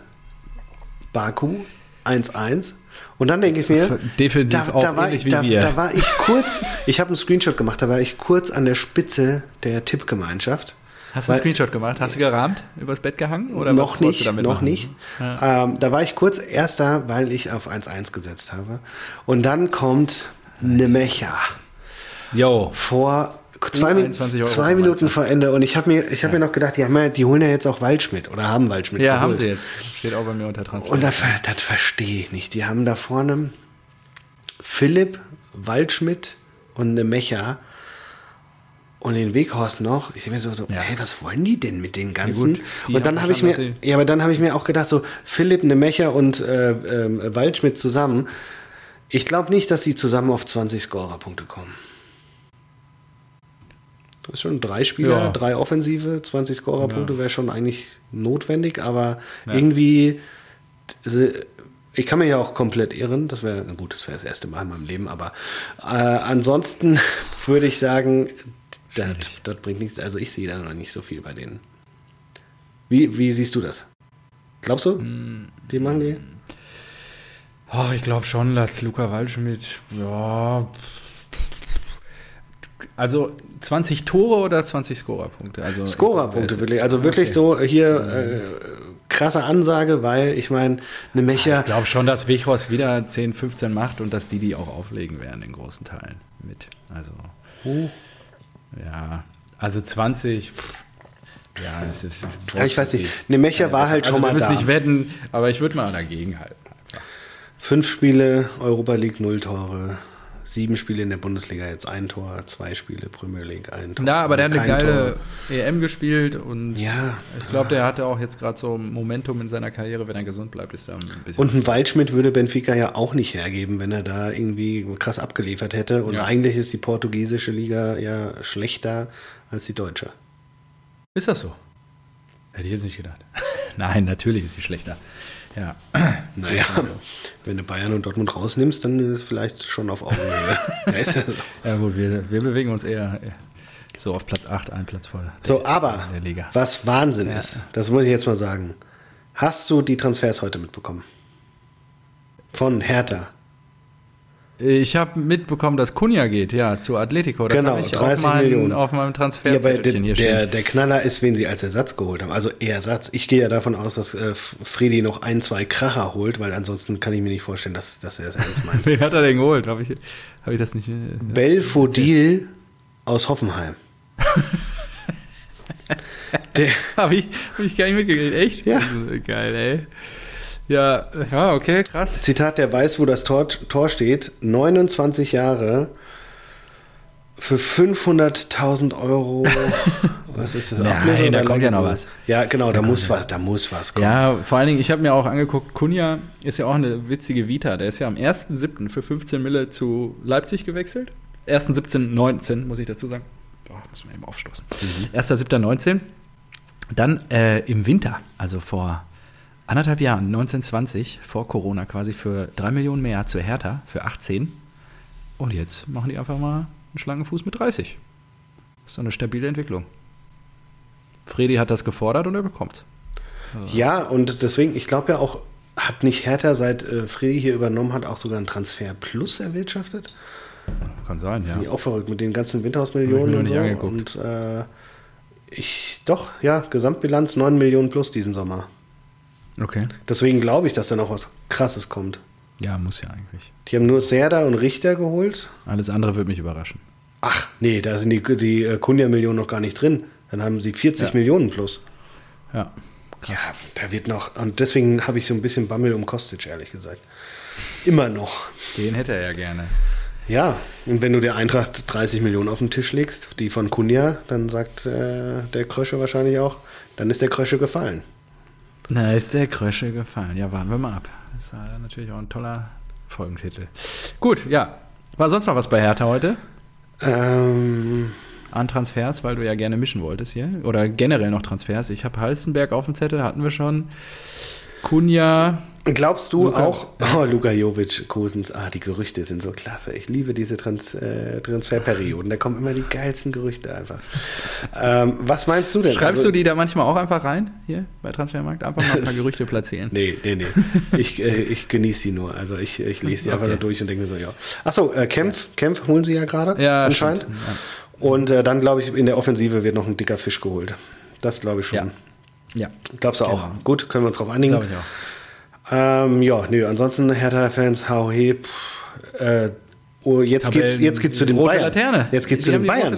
Baku 1-1. Und dann denke ich mir, Defensiv auch war ähnlich ich, da, da war ich kurz, [LAUGHS] ich habe einen Screenshot gemacht, da war ich kurz an der Spitze der Tippgemeinschaft. Hast du einen Screenshot gemacht? Hast du gerahmt? Übers Bett gehangen? Oder noch nicht, noch machen? nicht. Ähm, da war ich kurz erster, weil ich auf 1-1 gesetzt habe. Und dann kommt Nemecha Jo. vor zwei, Min 21 Euro zwei Minuten vor Ende. Und ich habe mir, ich hab mir noch gedacht, die, haben ja, die holen ja jetzt auch Waldschmidt oder haben Waldschmidt Ja, geholt. haben sie jetzt. Steht auch bei mir unter Transfer. Und das, das verstehe ich nicht. Die haben da vorne Philipp, Waldschmidt und eine Mecha und den Weghorst noch. Ich denke mir so, so Ja. hey, was wollen die denn mit den ganzen? gut, die und dann habe ich mir, ja, aber dann habe ich mir auch gedacht, so Philipp, eine Mecha und äh, ähm, Waldschmidt zusammen. Ich glaube nicht, dass die zusammen auf 20 Scorerpunkte kommen. Das ist schon drei Spieler, Ja. drei Offensive, 20 Scorerpunkte wäre schon eigentlich notwendig, aber Ja. irgendwie se- ich kann mir ja auch komplett irren, das wäre gut, das wäre das erste Mal in meinem Leben, aber äh, ansonsten [LAUGHS] würde ich sagen, das, bringt nichts. Also ich sehe da noch nicht so viel bei denen. Wie, wie siehst du das? Glaubst du? Hm. Die machen die? Oh, ich glaube schon, dass Luca Waldschmidt, ja. Also 20 Tore oder 20 Scorerpunkte? Also Scorerpunkte wirklich. Also wirklich okay. so hier äh, krasse Ansage, weil ich meine, eine Mecher. Ich glaube schon, dass Wichros wieder 10, 15 macht und dass die die auch auflegen werden in großen Teilen mit. Also, ja, also 20. Pff, ja, es ist, Ja, ich weiß nicht. Eine Mecher war halt also schon wir mal müssen da. nicht wetten, aber ich würde mal dagegen halten. Fünf Spiele, Europa League, null Tore. Sieben Spiele in der Bundesliga, jetzt ein Tor. Zwei Spiele, Premier League, ein Tor. Ja, aber der hat eine Kein geile Tor. EM gespielt und Ja. ich glaube, der hatte auch jetzt gerade so Momentum in seiner Karriere, wenn er gesund bleibt, ist er ein bisschen. Und ein Waldschmidt würde Benfica ja auch nicht hergeben, wenn er da irgendwie krass abgeliefert hätte. Und Ja. eigentlich ist die portugiesische Liga ja schlechter als die deutsche. ist das so? Hätte ich jetzt nicht gedacht. [LAUGHS] Nein, natürlich ist sie schlechter. Ja. [CLEARS THROAT] Naja, wenn du Bayern und Dortmund rausnimmst, dann ist es vielleicht schon auf Augenhöhe. [LAUGHS] [LAUGHS] ja, gut, wir, wir bewegen uns eher so auf Platz 8, ein Platz vor. der so, aber was Wahnsinn ist, das muss ich jetzt mal sagen. Hast du die Transfers heute mitbekommen? Von Hertha. Ich habe mitbekommen, dass Kunja geht, ja, zu Atletico. Das Genau, ich 30 auf, meinem, Millionen. auf meinem Ja, aber der, hier der, der Knaller ist, wen sie als Ersatz geholt haben. Also Ersatz. Ich gehe ja davon aus, dass äh, Friedi noch ein, zwei Kracher holt, weil ansonsten kann ich mir nicht vorstellen, dass, dass er es ernst meint. [LAUGHS] Wen hat er denn geholt? Habe ich, hab ich das nicht... äh, Belfodil aus Hoffenheim. [LAUGHS] der, Habe ich, hab ich gar nicht mitgekriegt. Echt? Ja. Geil, ey. Ja, ja, okay, krass. Zitat, der weiß, wo das Tor, Tor steht. 29 Jahre für 500.000 Euro. [LAUGHS] Was ist das? Nein, Ablösung da kommt ja noch was. Ja, genau, da muss was, da muss was kommen. Ja, vor allen Dingen, ich habe mir auch angeguckt, Kunja ist ja auch eine witzige Vita. Der ist ja am 1.7. für 15 Mille zu Leipzig gewechselt. 1.17.19, muss ich dazu sagen. Boah, muss man eben aufstoßen. 1.7.19. Dann äh, im Winter, also vor anderthalb Jahren, 1920, vor Corona quasi, für 3 Millionen mehr zur Hertha, für 18. Und jetzt machen die einfach mal einen Schlangenfuß mit 30. Das ist doch eine stabile Entwicklung. Fredi hat das gefordert und er bekommt. Ja, und deswegen, ich glaube ja auch, hat nicht Hertha, seit äh, Fredi hier übernommen hat, auch sogar einen Transfer Plus erwirtschaftet? Kann sein, ja. Finde ich auch verrückt mit den ganzen Winterhausmillionen und so. nicht Und äh, ich, doch, ja, Gesamtbilanz 9 Millionen plus diesen Sommer. Okay. Deswegen glaube ich, dass da noch was Krasses kommt. Ja, muss ja eigentlich. Die haben nur Serda und Richter geholt. Alles andere würde mich überraschen. Ach, nee, da sind die, die äh, Kunja-Millionen noch gar nicht drin. Dann haben sie 40 Ja. Millionen plus. Ja. Ja, da wird noch. Und deswegen habe ich so ein bisschen Bammel um Kostic, ehrlich gesagt. Immer noch. Den hätte er ja gerne. Ja, und wenn du der Eintracht 30 Millionen auf den Tisch legst, die von Kunja, dann sagt äh, der Krösche wahrscheinlich auch, dann ist der Krösche gefallen. Na, ist der Krösche gefallen. Ja, warten wir mal ab. Das ist äh, natürlich auch ein toller Folgentitel. Gut, ja. War sonst noch was bei Hertha heute? Ähm, An Transfers, weil du ja gerne mischen wolltest hier. Oder generell noch Transfers. Ich habe Halstenberg auf dem Zettel, hatten wir schon. Kunja. Glaubst du Luka- auch, [LAUGHS] oh, Luka Jovic, Kosens, ah, die Gerüchte sind so klasse. Ich liebe diese Trans, äh, Transferperioden. Da kommen immer die geilsten Gerüchte einfach. ähm, was meinst du denn? Schreibst Also- du die da manchmal auch einfach rein, hier bei Transfermarkt? Einfach mal ein paar Gerüchte platzieren. [LAUGHS] Nee, nee, nee. Ich, äh, ich genieße die nur. Also ich, ich lese die einfach Okay. da durch und denke mir so, ja. Achso, äh, Kempf, Kempf holen sie ja gerade Ja, anscheinend. stimmt, Und äh, dann, glaube ich, in der Offensive wird noch ein dicker Fisch geholt. Das glaube ich schon. Ja. Ja, Glaubst du auch? Genau. Gut, können wir uns darauf einigen. glaube ich auch. Ähm, ja, nö, ansonsten Hertha-Fans, hau he, pff, äh, oh, jetzt geht's, Tabellen- jetzt geht's zu den rote Bayern. Laterne. Jetzt geht's Die zu den Bayern.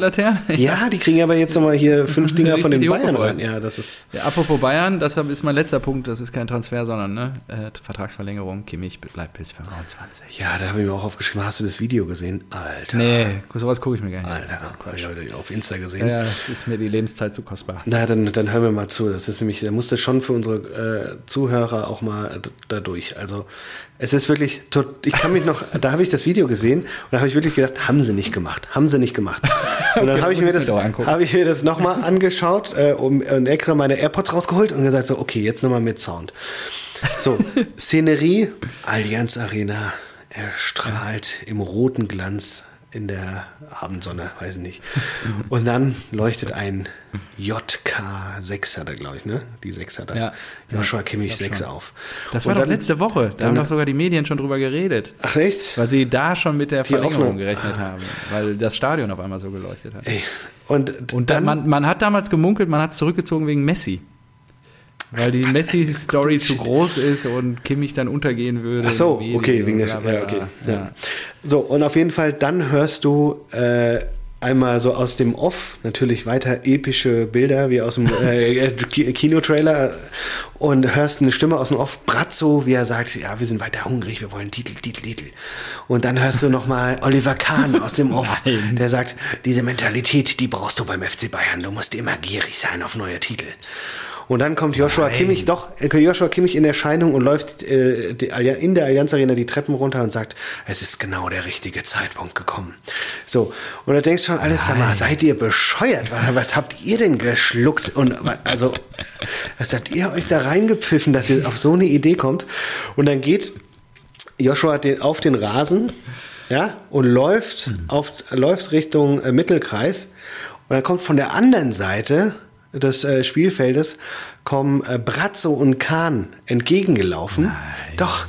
Ja, die kriegen aber jetzt nochmal hier fünf [LAUGHS] Dinger von den Bayern rein. Ja, das ist. Ja, apropos Bayern, das ist mein letzter Punkt, das ist kein Transfer, sondern ne, äh, Vertragsverlängerung. Kimmich bleibt bis 25. Ja, da habe ich mir auch aufgeschrieben. Hast du das Video gesehen? Alter. Nee, sowas gucke ich mir gar nicht. Alter, habe ich heute auf Insta gesehen. Ja, es ist mir die Lebenszeit zu kostbar. Na, dann, dann hören wir mal zu. Das ist nämlich, da musste schon für unsere äh, Zuhörer auch mal d- da durch. Also es ist wirklich, tot, ich kann mich noch, da habe ich das Video gesehen und da habe ich wirklich gedacht, haben sie nicht gemacht, haben sie nicht gemacht. Und dann Okay, habe ich, mir das- habe ich mir das nochmal angeschaut äh, um, und extra meine AirPods rausgeholt und gesagt so, okay, jetzt nochmal mit Sound. So, Szenerie, Allianz Arena, er strahlt im roten Glanz in der Abendsonne, weiß ich nicht. Und dann leuchtet ein JK6 hat er, glaube ich, ne? Die 6 hat er. Ja. Joshua Kimmich glaub 6 schon. auf. Das Und war doch dann- letzte Woche. Da haben doch sogar die Medien schon drüber geredet. Ach echt? Weil sie da schon mit der Die Verlängerung Aufnahme- gerechnet haben. Weil das Stadion auf einmal so geleuchtet hat. Ey. Und, Und dann, dann, man, man hat damals gemunkelt, man hat es zurückgezogen wegen Messi. Weil die Messi-Story zu groß ist und Kimmich dann untergehen würde. Ach so, okay, wegen der ja, okay. bla. Ja. So, und auf jeden Fall, dann hörst du äh, einmal so aus dem Off natürlich weiter epische Bilder wie aus dem äh, Ki- Kinotrailer und hörst eine Stimme aus dem Off, Brazzo, wie er sagt, ja, wir sind weiter hungrig, wir wollen Titel, Titel, Titel. Und dann hörst du nochmal Oliver Kahn aus dem Off, [LAUGHS] Nein. der sagt, diese Mentalität, die brauchst du beim FC Bayern, du musst immer gierig sein auf neue Titel. Und dann kommt Joshua Nein. Kimmich, doch, äh, Joshua Kimmich in Erscheinung und läuft äh, die, in der Allianz Arena die Treppen runter und sagt, es ist genau der richtige Zeitpunkt gekommen. So, und da denkst du schon alles, sag mal, seid ihr bescheuert? Was, was habt ihr denn geschluckt? Und also, was habt ihr euch da reingepfiffen, dass ihr auf so eine Idee kommt? Und dann geht Joshua den, auf den Rasen, ja, und läuft, auf, läuft Richtung äh, Mittelkreis. Und dann kommt von der anderen Seite des äh, Spielfeldes kommen äh, Brazzo und Kahn entgegengelaufen. Doch,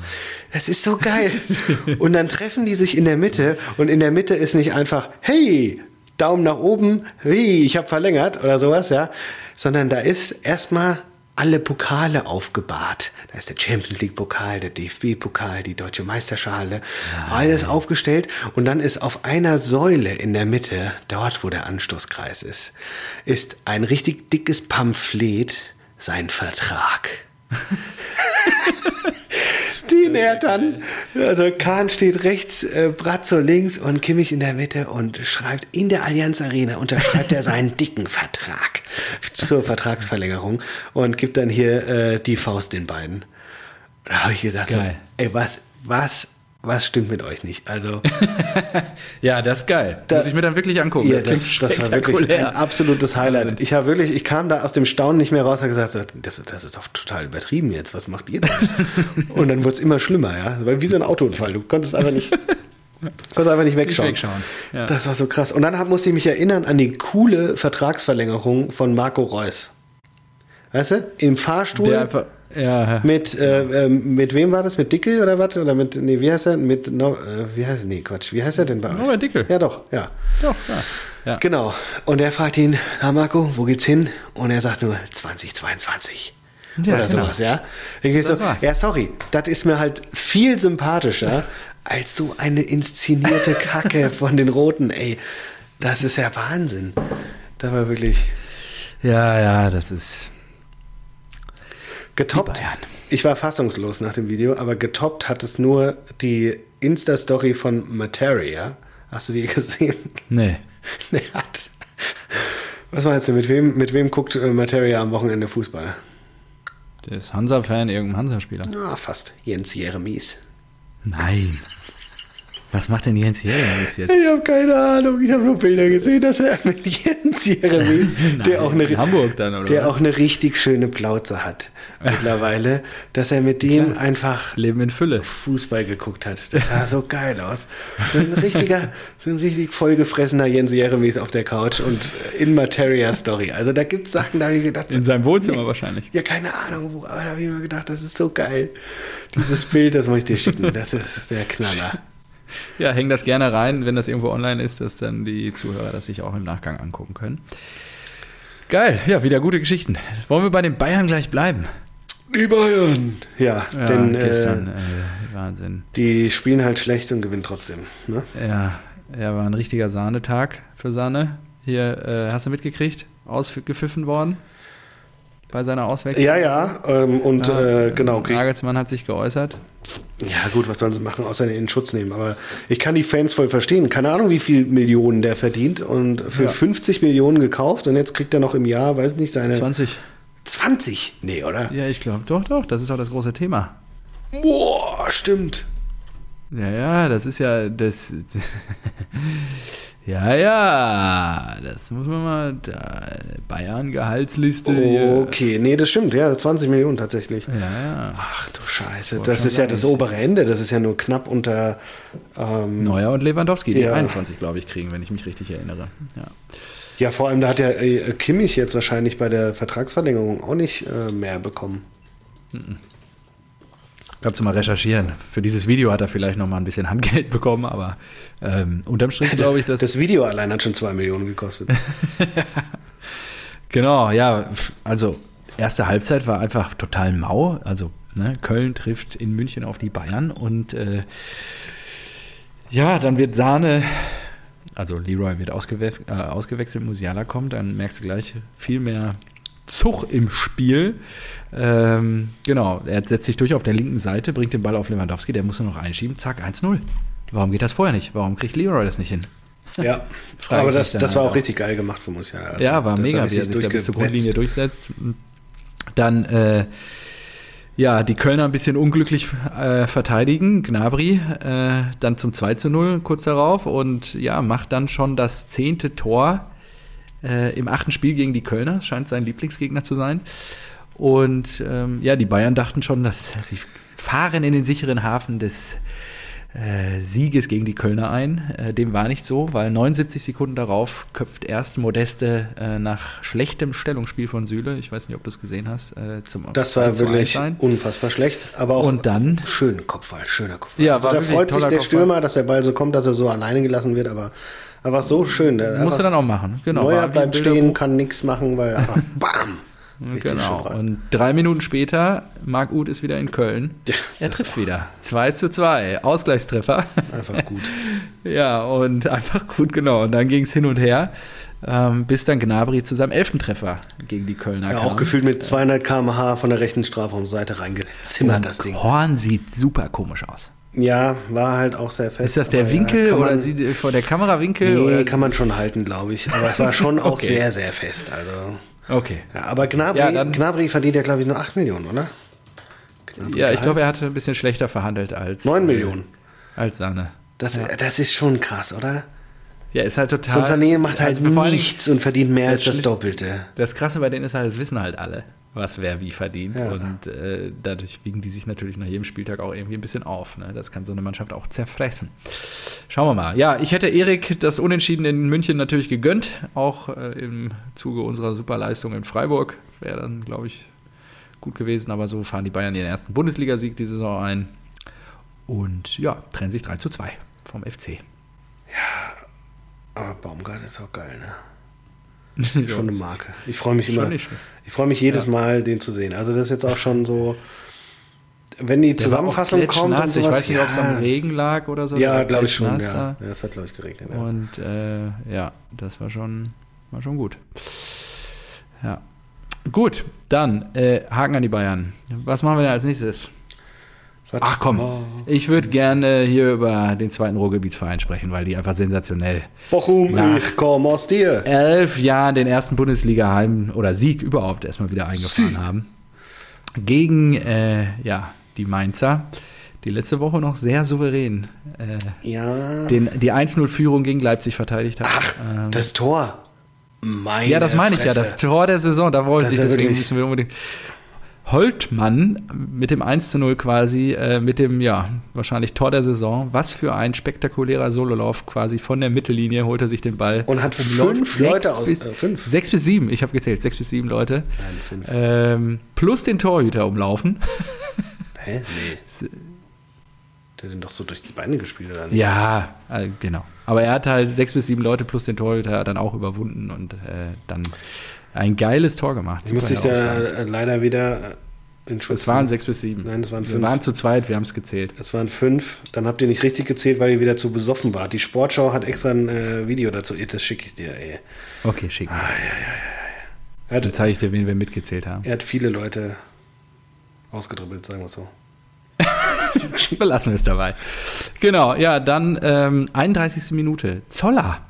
das ist so geil. [LAUGHS] und dann treffen die sich in der Mitte und in der Mitte ist nicht einfach, hey, Daumen nach oben, wie, ich habe verlängert oder sowas, ja, sondern da ist erstmal alle Pokale aufgebahrt. Da ist der Champions League Pokal, der DFB Pokal, die deutsche Meisterschale, alles aufgestellt und dann ist auf einer Säule in der Mitte, dort wo der Anstoßkreis ist, ist ein richtig dickes Pamphlet, sein Vertrag. [LAUGHS] Den er dann, also Kahn steht rechts, äh, Brazzo links und Kimmich in der Mitte und schreibt in der Allianz Arena, unterschreibt er seinen [LAUGHS] dicken Vertrag zur Vertragsverlängerung und gibt dann hier äh, die Faust den beiden. Da habe ich gesagt, so, ey, was, was, was stimmt mit euch nicht? Also, [LAUGHS] Ja, das ist geil. Da- Muss ich mir dann wirklich angucken. ja, das das, das war wirklich ein absolutes Highlight. Ich habe wirklich, ich kam da aus dem Staunen nicht mehr raus, habe gesagt, das, das ist doch total übertrieben jetzt. Was macht ihr da? [LAUGHS] und dann wurde es immer schlimmer, ja, weil wie so ein Autounfall. Du konntest einfach nicht, [LAUGHS] konntest einfach nicht wegschauen. wegschauen, ja. Das war so krass. Und dann hab, musste ich mich erinnern an die coole Vertragsverlängerung von Marco Reus. Weißt du, im Fahrstuhl. Der einfach, ja, Mit, äh, ähm, mit wem war das? Mit Dickel oder was? Oder mit, nee, wie heißt er? Mit, no, äh, wie heißt, nee, Quatsch, wie heißt er denn bei euch? Norbert Dickel. Ja, doch, ja. doch, ja. ja. Genau. Und er fragt ihn, na Marco, wo geht's hin? Und er sagt nur 2022. Ja, oder genau. sowas, ja. Ich so, war's. ja, sorry, das ist mir halt viel sympathischer als so eine inszenierte Kacke [LAUGHS] von den Roten, ey. Das ist ja Wahnsinn. Da war wirklich Ja, ja, das ist. Getoppt. Ich war fassungslos nach dem Video, aber getoppt hat es nur die Insta-Story von Materia. Hast du die [LAUGHS] gesehen? Nee. [LAUGHS] Der hat. Was meinst du, mit wem, mit wem guckt äh, Materia am Wochenende Fußball? Der ist Hansa-Fan, irgendein Hansa-Spieler. Ah, fast. Jens Jeremies. Nein. Was macht denn Jens Jeremies jetzt? Ich habe keine Ahnung. Ich habe nur Bilder gesehen, dass er mit Jens Jeremies, [LAUGHS] der, auch eine, in Hamburg dann, oder der auch eine richtig schöne Plauze hat [LAUGHS] mittlerweile, dass er mit dem einfach Leben in Fülle. Fußball geguckt hat. Das sah so geil aus. So ein richtiger, [LAUGHS] so ein richtig vollgefressener Jens Jeremies auf der Couch und in Materia Story. Also da gibt es Sachen, da habe ich gedacht, In seinem Wohnzimmer wahrscheinlich. ja, keine Ahnung, wo, aber da habe ich mir gedacht, das ist so geil. Dieses Bild, das muss ich dir schicken. Das ist der Knaller. Ja, häng das gerne rein, wenn das irgendwo online ist, dass dann die Zuhörer das sich auch im Nachgang angucken können. Geil, ja, wieder gute Geschichten. Wollen wir bei den Bayern gleich bleiben? Die Bayern. Ja, Ja, denn gestern, äh, äh, Wahnsinn. die spielen halt schlecht und gewinnen trotzdem. Ne? Ja, er war ein richtiger Sahnetag für Sahne. Hier, äh, hast du mitgekriegt? Ausgepfiffen worden bei seiner Auswechslung. Ja, ja, ähm, und äh, genau. Nagelsmann hat sich geäußert. Ja, gut, was sollen sie machen, außer ihn in Schutz nehmen. Aber ich kann die Fans voll verstehen. Keine Ahnung, wie viel Millionen der verdient und für Ja. 50 Millionen gekauft und jetzt kriegt er noch im Jahr, weiß nicht, seine 20. 20? Nee, oder? Ja, ich glaube, doch, doch, das ist auch das große Thema. Boah, stimmt. Ja, ja, das ist ja das. [LAUGHS] ja, ja, das muss man mal. Da, Bayern Gehaltsliste. hier. Okay, nee, das stimmt, ja, 20 Millionen tatsächlich. Ja, ja. Ach du Scheiße, Wollte das ist ja das obere Ende, das ist ja nur knapp unter. Ähm, Neuer und Lewandowski, die Ja. 21, glaube ich, kriegen, wenn ich mich richtig erinnere. Ja. ja, vor allem, da hat ja äh, Kimmich jetzt wahrscheinlich bei der Vertragsverlängerung auch nicht äh, mehr bekommen. Kannst du mal recherchieren. Für dieses Video hat er vielleicht noch mal ein bisschen Handgeld [LAUGHS] bekommen, aber ähm, unterm Strich glaube ich, dass. Das Video allein hat schon 2 Millionen gekostet. [LAUGHS] Genau, ja, also erste Halbzeit war einfach total mau. Also ne, Köln trifft in München auf die Bayern und äh, ja, dann wird Sahne, also Leroy wird ausgewe äh, ausgewechselt, Musiala kommt, dann merkst du gleich viel mehr Zug im Spiel. Ähm, genau, er setzt sich durch auf der linken Seite, bringt den Ball auf Lewandowski, der muss nur noch einschieben, zack, 1-0. Warum geht das vorher nicht? Warum kriegt Leroy das nicht hin? Ja, aber das, das war auch richtig geil gemacht von Musiala. Also, ja, war mega, wie er sich da bis zur Grundlinie durchsetzt. Dann äh, ja, die Kölner ein bisschen unglücklich äh, verteidigen. Gnabry äh, dann zum 2 zu 0 kurz darauf und ja, macht dann schon das zehnte Tor äh, im achten Spiel gegen die Kölner. Scheint sein Lieblingsgegner zu sein. Und ähm, ja, die Bayern dachten schon, dass sie fahren in den sicheren Hafen des äh, Sieges gegen die Kölner ein. Äh, dem war nicht so, weil 79 Sekunden darauf köpft erst Modeste äh, nach schlechtem Stellungsspiel von Süle, ich weiß nicht, ob du es gesehen hast, äh, zum Das war wirklich unfassbar schlecht, aber auch Und dann, schön Kopfball, schöner Kopfball. Ja, also da freut sich der Kopfball. Stürmer, dass der Ball so kommt, dass er so alleine gelassen wird, aber einfach so schön. Muss er dann auch machen, genau. Neuer bleibt stehen, kann nichts machen, weil einfach [LAUGHS] BAM! Genau. Und drei Minuten später, Marc Uth ist wieder in Köln. [LAUGHS] Ja, er trifft wieder. 2 zu 2. Ausgleichstreffer. [LAUGHS] Einfach gut. ja, und einfach gut, genau. Und dann ging es hin und her, ähm, bis dann Gnabry zu seinem elften Treffer gegen die Kölner ja, kam. Auch gefühlt mit 200 km/h von der rechten Strafraumseite reingezimmert, das Ding. Horn sieht super komisch aus. Ja, war halt auch sehr fest. Ist das der Winkel ja, oder sieht vor der Kamerawinkel? Nee, oder? kann man schon halten, glaube ich. Aber es war schon [LAUGHS] okay. auch sehr, sehr fest. Also Okay. Ja, aber Gnabry, ja, Gnabry verdient ja, glaube ich, nur 8 Millionen, oder? Gnabry ja, ich glaube, er hatte ein bisschen schlechter verhandelt als. 9 Millionen. Äh, als Sahne. Das, das ist schon krass, oder? Ja, ist halt total. So ein Sané macht halt also nichts und verdient mehr als das Doppelte. Das Krasse bei denen ist halt, das wissen halt alle, was wer wie verdient. Ja. Und äh, dadurch wiegen die sich natürlich nach jedem Spieltag auch irgendwie ein bisschen auf. Ne? Das kann so eine Mannschaft auch zerfressen. Schauen wir mal. Ja, ich hätte Erik das Unentschieden in München natürlich gegönnt, auch äh, im Zuge unserer Superleistung in Freiburg. Wäre dann, glaube ich, gut gewesen. Aber so fahren die Bayern ihren ersten Bundesligasieg die Saison ein. Und ja, trennen sich 3 zu 2 vom FC. Ja, aber Baumgart ist auch geil, ne? [LAUGHS] schon eine Marke. Ich freue mich immer. Ich freue mich jedes ja. Mal, den zu sehen. Also das ist jetzt auch schon so wenn die Zusammenfassung kommt und sowas, Ich weiß nicht, ja. ob es am Regen lag oder so. Ja, glaube ich schon. Ja. ja, es hat, glaube ich, geregnet. Ja. Und äh, ja, das war schon, war schon gut. Ja. Gut, dann äh, Haken an die Bayern. Was machen wir denn als nächstes? Ach komm, ich würde gerne hier über den zweiten Ruhrgebietsverein sprechen, weil die einfach sensationell. Bochum, ich komme aus dir. Elf Jahren den ersten Bundesliga-Heim oder Sieg überhaupt erstmal wieder eingefahren Sie. haben. Gegen, äh, ja, die Mainzer, die letzte Woche noch sehr souverän äh, ja. den, die 1-0-Führung gegen Leipzig verteidigt hat. Ach, ähm, das Tor. Meine ja, das meine ich ja, das Tor der Saison, da wollte ich, deswegen müssen wir unbedingt. Holtmann mit dem 1 zu 0 quasi, äh, mit dem, ja, wahrscheinlich Tor der Saison. Was für ein spektakulärer Sololauf quasi von der Mittellinie holt er sich den Ball. Und hat fünf Leute aus. Bis, äh, fünf. Sechs bis sieben, ich habe gezählt, sechs bis sieben Leute. Nein, fünf. Ähm, plus den Torhüter umlaufen. [LAUGHS] Hä? Nee. [LAUGHS] Der hat den doch so durch die Beine gespielt, oder nicht? Ja, äh, genau. Aber er hat halt sechs bis sieben Leute plus den Torhüter dann auch überwunden und äh, dann ein geiles Tor gemacht. Ich musste ich da äh, leider wieder in Schutz. Es waren sechs bis sieben. Nein, es waren fünf. Wir waren zu zweit, wir haben es gezählt. Es waren fünf. Dann habt ihr nicht richtig gezählt, weil ihr wieder zu besoffen wart. Die Sportschau hat extra ein äh, Video dazu. Das schicke ich dir, ey. Okay, schick. Ah, ja, ja, ja, ja. Dann zeige ich dir, wen wir mitgezählt haben. Er hat viele Leute ausgedribbelt, sagen wir es so. [LAUGHS] Belassen wir es dabei. Genau, ja, dann ähm, 31. Minute. Zoller.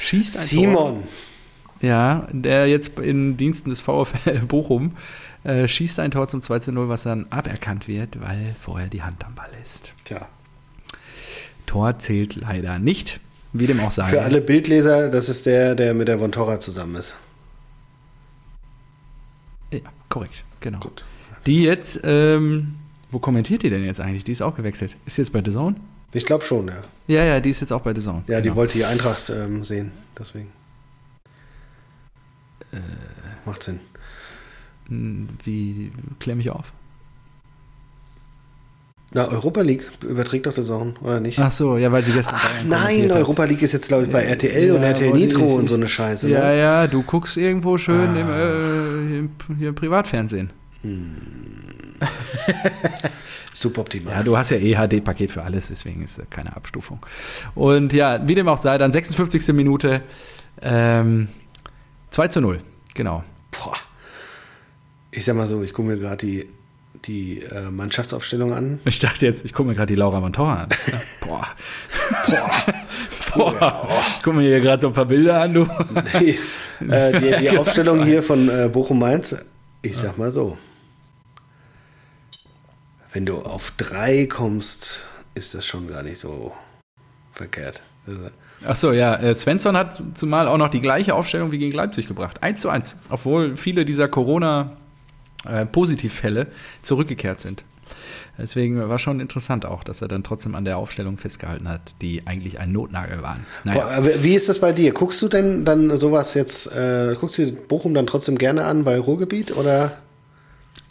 Schießt ein Simon. Tor. Ja, der jetzt in Diensten des VfL Bochum äh, schießt ein Tor zum 2 zu 0, was dann aberkannt wird, weil vorher die Hand am Ball ist. Tja. Tor zählt leider nicht, wie dem auch sei. Für alle Bildleser, das ist der, der mit der Von Torra zusammen ist. Ja, korrekt, genau. Gut. Die jetzt, ähm, wo kommentiert die denn jetzt eigentlich? Die ist auch gewechselt. Ist sie jetzt bei The Zone? Ich glaube schon, ja. Ja, ja, die ist jetzt auch bei The Zone. Ja, genau. die wollte die Eintracht ähm, sehen, deswegen. Äh, Macht Sinn. Hm, wie, klär mich auf. Na, Europa League überträgt doch The Zone, oder nicht? Ach so, ja, weil sie gestern. Ach nein, Europa League ist jetzt, glaube ich, bei RTL ja, und RTL Nitro und so eine Scheiße. Ja, ne? ja, du guckst irgendwo schön ah. im, äh, im, hier im Privatfernsehen. [LAUGHS] Suboptimal. Ja, du hast ja eh HD-Paket für alles, deswegen ist keine Abstufung. Und ja, wie dem auch sei, dann 56. Minute ähm, 2 zu 0. Genau. Boah. Ich sag mal so, ich gucke mir gerade die, die äh, Mannschaftsaufstellung an. Ich dachte jetzt, ich gucke mir gerade die Laura Montora an. [LAUGHS] Boah. Boah. [LAUGHS] Boah. Ich gucke mir hier gerade so ein paar Bilder an, du. Nee, äh, die, [LAUGHS] die Aufstellung hier von äh, Bochum Mainz, ich sag mal so. Wenn du auf drei kommst, ist das schon gar nicht so verkehrt. Ach so, ja. äh, Svensson hat zumal auch noch die gleiche Aufstellung wie gegen Leipzig gebracht. 1 zu 1. Obwohl viele dieser Corona-Positivfälle zurückgekehrt sind. Deswegen war schon interessant auch, dass er dann trotzdem an der Aufstellung festgehalten hat, die eigentlich ein Notnagel waren. Boah, aber wie ist das bei dir? Guckst du denn dann sowas jetzt, äh, guckst du Bochum dann trotzdem gerne an bei Ruhrgebiet oder?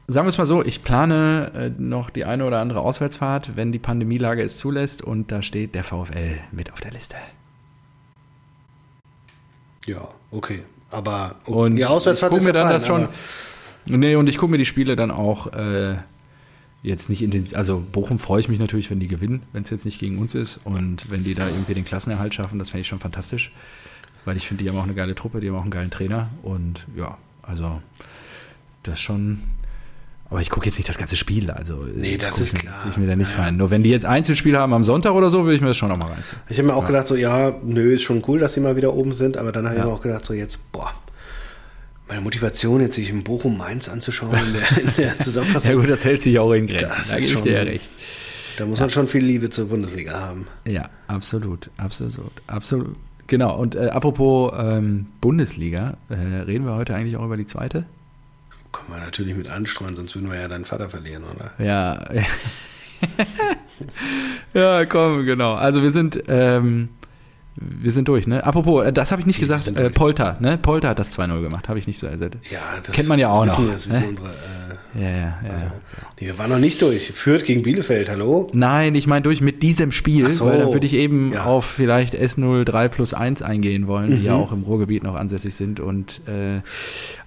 Sagen wir es mal so, ich plane äh, noch die eine oder andere Auswärtsfahrt, wenn die Pandemielage es zulässt und da steht der VfL mit auf der Liste. Ja, okay. Aber Und die Auswärtsfahrt ich gucke mir dann das schon. Nee, und ich gucke mir die Spiele dann auch äh, jetzt nicht intensiv. Also Bochum freue ich mich natürlich, wenn die gewinnen, wenn es jetzt nicht gegen uns ist. Und wenn die da irgendwie den Klassenerhalt schaffen, das fände ich schon fantastisch. Weil ich finde, die haben auch eine geile Truppe, die haben auch einen geilen Trainer. Und ja, also das schon. Aber ich gucke jetzt nicht das ganze Spiel. Also Nee, jetzt das ist ich- klar. ich mir da nicht Ja, ja. rein. Nur wenn die jetzt Einzelspiele haben am Sonntag oder so, würde ich mir das schon nochmal reinziehen. Ich habe mir auch gedacht, so, ja, nö, ist schon cool, dass sie mal wieder oben sind, aber dann habe ich Ja. mir auch gedacht, so jetzt, boah, meine Motivation, jetzt sich in Bochum Mainz anzuschauen in der, in der [LAUGHS] Zusammenfassung, Ja gut, das hält sich auch in Grenzen. Das da ist ich schon- dir ja recht. da muss man schon viel Liebe zur Bundesliga haben. Ja, absolut, absolut, absolut. Genau, und äh, apropos ähm, Bundesliga, äh, reden wir heute eigentlich auch über die zweite? Können wir natürlich mit anstreuen, sonst würden wir ja deinen Vater verlieren, oder? Ja. [LAUGHS] ja, komm, genau. Also wir sind, ähm, wir sind durch, ne? Apropos, äh, das habe ich nicht Wir gesagt, äh. Polter, ne? Polter hat das 2-0 gemacht, habe ich nicht so ersetzt. Ja, das Kennt man ja auch noch, Das wissen ne? unsere, äh, Ja, ja, ja. nee, wir waren noch nicht durch. Fürth gegen Bielefeld, hallo? Nein, ich meine durch mit diesem Spiel, so. weil dann würde ich eben Ja. auf vielleicht S03 plus 1 eingehen wollen, die Mhm. ja auch im Ruhrgebiet noch ansässig sind und äh,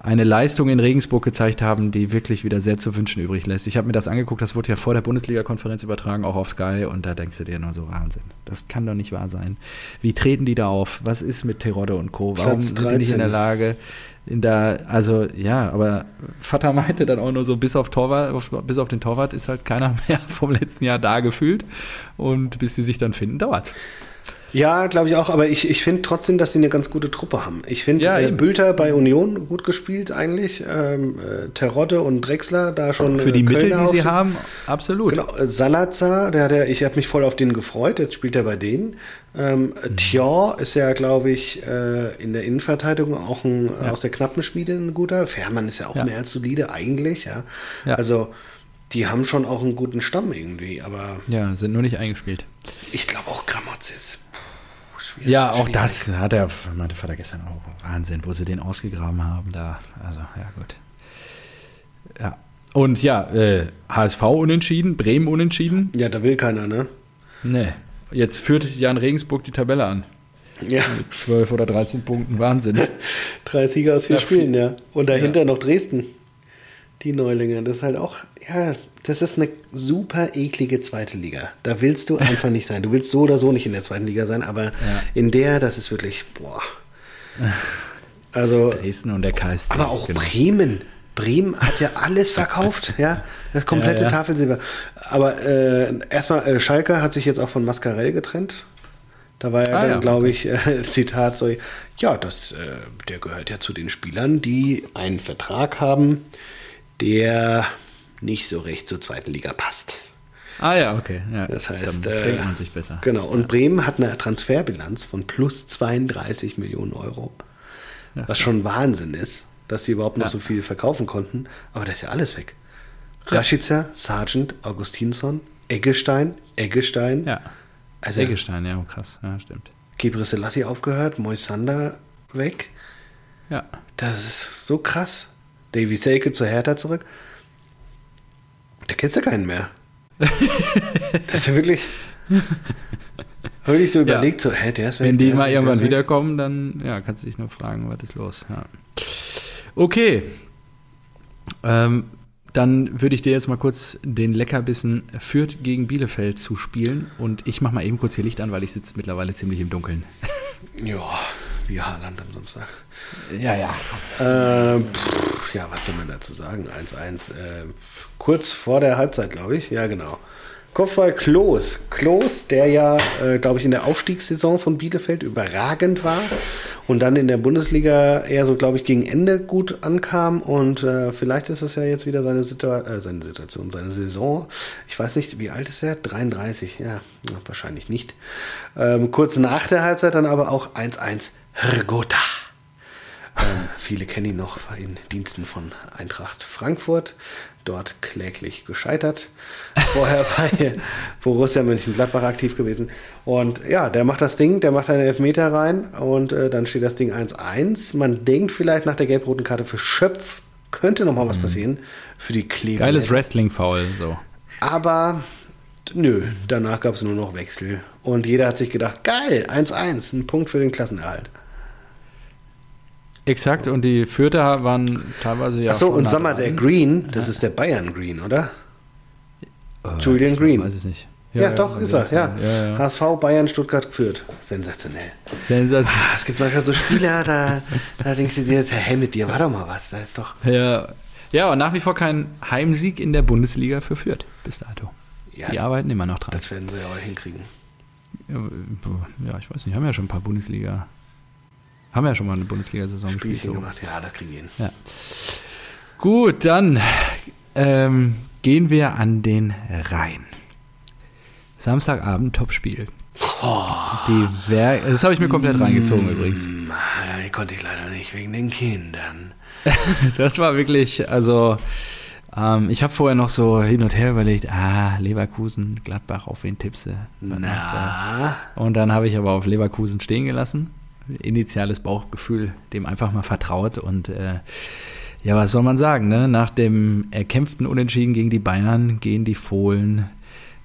eine Leistung in Regensburg gezeigt haben, die wirklich wieder sehr zu wünschen übrig lässt. Ich habe mir das angeguckt, das wurde ja vor der Bundesliga-Konferenz übertragen, auch auf Sky, und da denkst du dir nur so, Wahnsinn, das kann doch nicht wahr sein. Wie treten die da auf? Was ist mit Terodde und Co.? Warum Platz sind die nicht in der 13. Lage, in der, also ja, aber Vater meinte dann auch nur so, bis auf Torwart, auf, bis auf den Torwart ist halt keiner [LAUGHS] mehr vom letzten Jahr da gefühlt. Und bis sie sich dann finden, dauert's. Ja, glaube ich auch, aber ich, ich finde trotzdem, dass die eine ganz gute Truppe haben. Ich finde Ja, äh. Bülter bei Union gut gespielt eigentlich. Ähm, äh, Terodde und Drexler da schon. Für die äh, Mittel, Kölner die sie haben, absolut. Genau, äh, Salazar, der, der, ich habe mich voll auf den gefreut, jetzt spielt er bei denen. Ähm, Mhm. Thior ist ja, glaube ich, äh, in der Innenverteidigung auch ein, Ja. aus der knappen Schmiede ein guter. Fährmann ist ja auch Ja. mehr als solide eigentlich, ja. Ja. Also, die haben schon auch einen guten Stamm irgendwie, aber Ja, sind nur nicht eingespielt. ich glaube auch Gramotz ist schwierig. Ja, auch schwierig. das hat er, meinte Vater gestern auch. Wahnsinn, wo sie den ausgegraben haben da. Also, ja, gut. Ja. Und ja, äh, HSV unentschieden, Bremen unentschieden. Ja, da will keiner, ne? Nee. Jetzt führt Jan Regensburg die Tabelle an. Ja, Mit 12 oder 13 Punkten. Wahnsinn. [LAUGHS] drei Sieger aus vier Ja, Spielen, ja. Und dahinter Ja. noch Dresden. Die Neulinge. Das ist halt auch, ja, das ist eine super eklige zweite Liga. Da willst du einfach nicht sein. Du willst so oder so nicht in der zweiten Liga sein, aber in der, das ist wirklich, boah. Also, Dresden und der KSC. aber auch genau. Bremen. Bremen hat ja alles verkauft, [LAUGHS] ja, das komplette Ja, ja. Tafelsilber. Aber äh, erstmal, äh, Schalke hat sich jetzt auch von Mascarell getrennt. Da war ja Ah, dann, ja, glaube ich, äh, [LAUGHS] Zitat so, ja, das, äh, der gehört ja zu den Spielern, die einen Vertrag haben, der nicht so recht zur zweiten Liga passt. Ah ja, okay. Ja, Das heißt, dann äh, man sich besser. Genau, und Bremen hat eine Transferbilanz von plus 32 Millionen Euro. Ja, was schon Wahnsinn ist, dass sie überhaupt noch Ja. so viel verkaufen konnten. Aber da ist ja alles weg. Rashica, Sargent, Augustinsson, Eggestein, Eggestein. Ja. Also Eggestein, ja, krass. Ja, stimmt. Gebre Selassie aufgehört, Moisander weg. Ja. Das ist so krass. Davy Selke zu Hertha zurück. Da kennst du keinen mehr. [LAUGHS] das ist ja wirklich. Wirklich so überlegt, so, hä, der ist weg. Wenn die mal weg, irgendwann wiederkommen, dann ja, kannst du dich nur fragen, was ist los. Ja. Okay. Ähm, dann würde ich dir jetzt mal kurz den Leckerbissen Fürth gegen Bielefeld zuspielen. Und ich mache mal eben kurz hier Licht an, weil ich sitze mittlerweile ziemlich im Dunkeln. Ja, wie Haaland am Samstag. Ja, ja. Äh, pff, ja, was soll man dazu sagen? 1-1. Äh, kurz vor der Halbzeit, glaube ich. Ja, genau. Kopfball Klos. Klos, der ja, äh, glaube ich, in der Aufstiegssaison von Bielefeld überragend war und dann in der Bundesliga eher so, glaube ich, gegen Ende gut ankam. Und äh, vielleicht ist das ja jetzt wieder seine, Situa äh, seine Situation, seine Saison. Ich weiß nicht, wie alt ist er? 33, ja, wahrscheinlich nicht. Ähm, kurz nach der Halbzeit dann aber auch 1-1 Hrgota. Ähm, viele kennen ihn noch in Diensten von Eintracht Frankfurt. Dort kläglich gescheitert. Vorher [LAUGHS] bei Borussia Mönchengladbach aktiv gewesen. Und ja, der macht das Ding, der macht einen Elfmeter rein und äh, dann steht das Ding 1-1. Man denkt vielleicht nach der gelb-roten Karte für Schöpf könnte noch mal was passieren für die Kleber. Geiles Wrestling-Foul, so. Aber nö, danach gab es nur noch Wechsel. Und jeder hat sich gedacht, geil, 1-1, ein Punkt für den Klassenerhalt. Exakt, und die Fürther waren teilweise ja. Achso, und sag mal, der Green, das ist der Bayern Green, oder? Äh, Julian ich Green. Weiß es nicht. Ja, doch, ist er, ja. ja, ja. HSV, Bayern, Stuttgart geführt. Sensationell. Sensation. Ah, es gibt manchmal so Spieler, da, da denkst du dir jetzt, hey, mit dir war doch mal was. Da ist doch. Ja. ja, und nach wie vor kein Heimsieg in der Bundesliga für Fürth bis dato. Ja, Die arbeiten immer noch dran. das werden sie ja auch hinkriegen. Ja, ich weiß nicht, haben ja schon ein paar Bundesliga. Haben ja schon mal eine Bundesliga-Saison gespielt. So. gemacht. Ja, das kriegen wir hin. Ja. Gut, dann ähm, gehen wir an den Rhein. Samstagabend Topspiel. Wer das habe ich mir komplett reingezogen übrigens. Hm, ah, konnte ich leider nicht, wegen den Kindern. [LAUGHS] Das war wirklich, also ähm, ich habe vorher noch so hin und her überlegt, ah, Leverkusen, Gladbach, auf wen tippst du? Und dann habe ich aber auf Leverkusen stehen gelassen. Initiales Bauchgefühl, dem einfach mal vertraut. Und äh, ja, was soll man sagen? Ne? Nach dem erkämpften Unentschieden gegen die Bayern gehen die Fohlen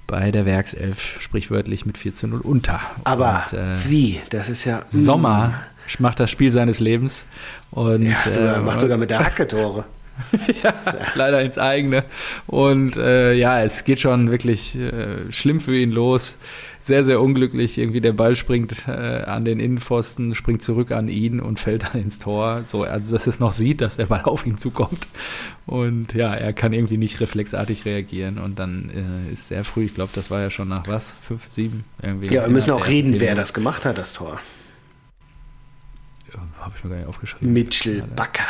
bei der Werkself sprichwörtlich mit 4 zu 0 unter. aber Und, äh, wie? Das ist ja. Sommer macht das Spiel seines Lebens. Und Ja, sogar, äh, macht sogar mit der Hacke Tore. [LAUGHS] ja, leider ins eigene. Und äh, ja, es geht schon wirklich äh, schlimm für ihn los. Sehr, sehr unglücklich. Irgendwie der Ball springt äh, an den Innenpfosten, springt zurück an ihn und fällt dann ins Tor. So, also dass es noch sieht, dass der Ball [LAUGHS] auf ihn zukommt. Und ja, er kann irgendwie nicht reflexartig reagieren. Und dann äh, ist sehr früh, ich glaube, das war ja schon nach was? Fünf, sieben? Irgendwie Ja, wir müssen auch reden, wer das gemacht hat, das Tor. Habe ich mir gar nicht aufgeschrieben. Mitchell Bakker.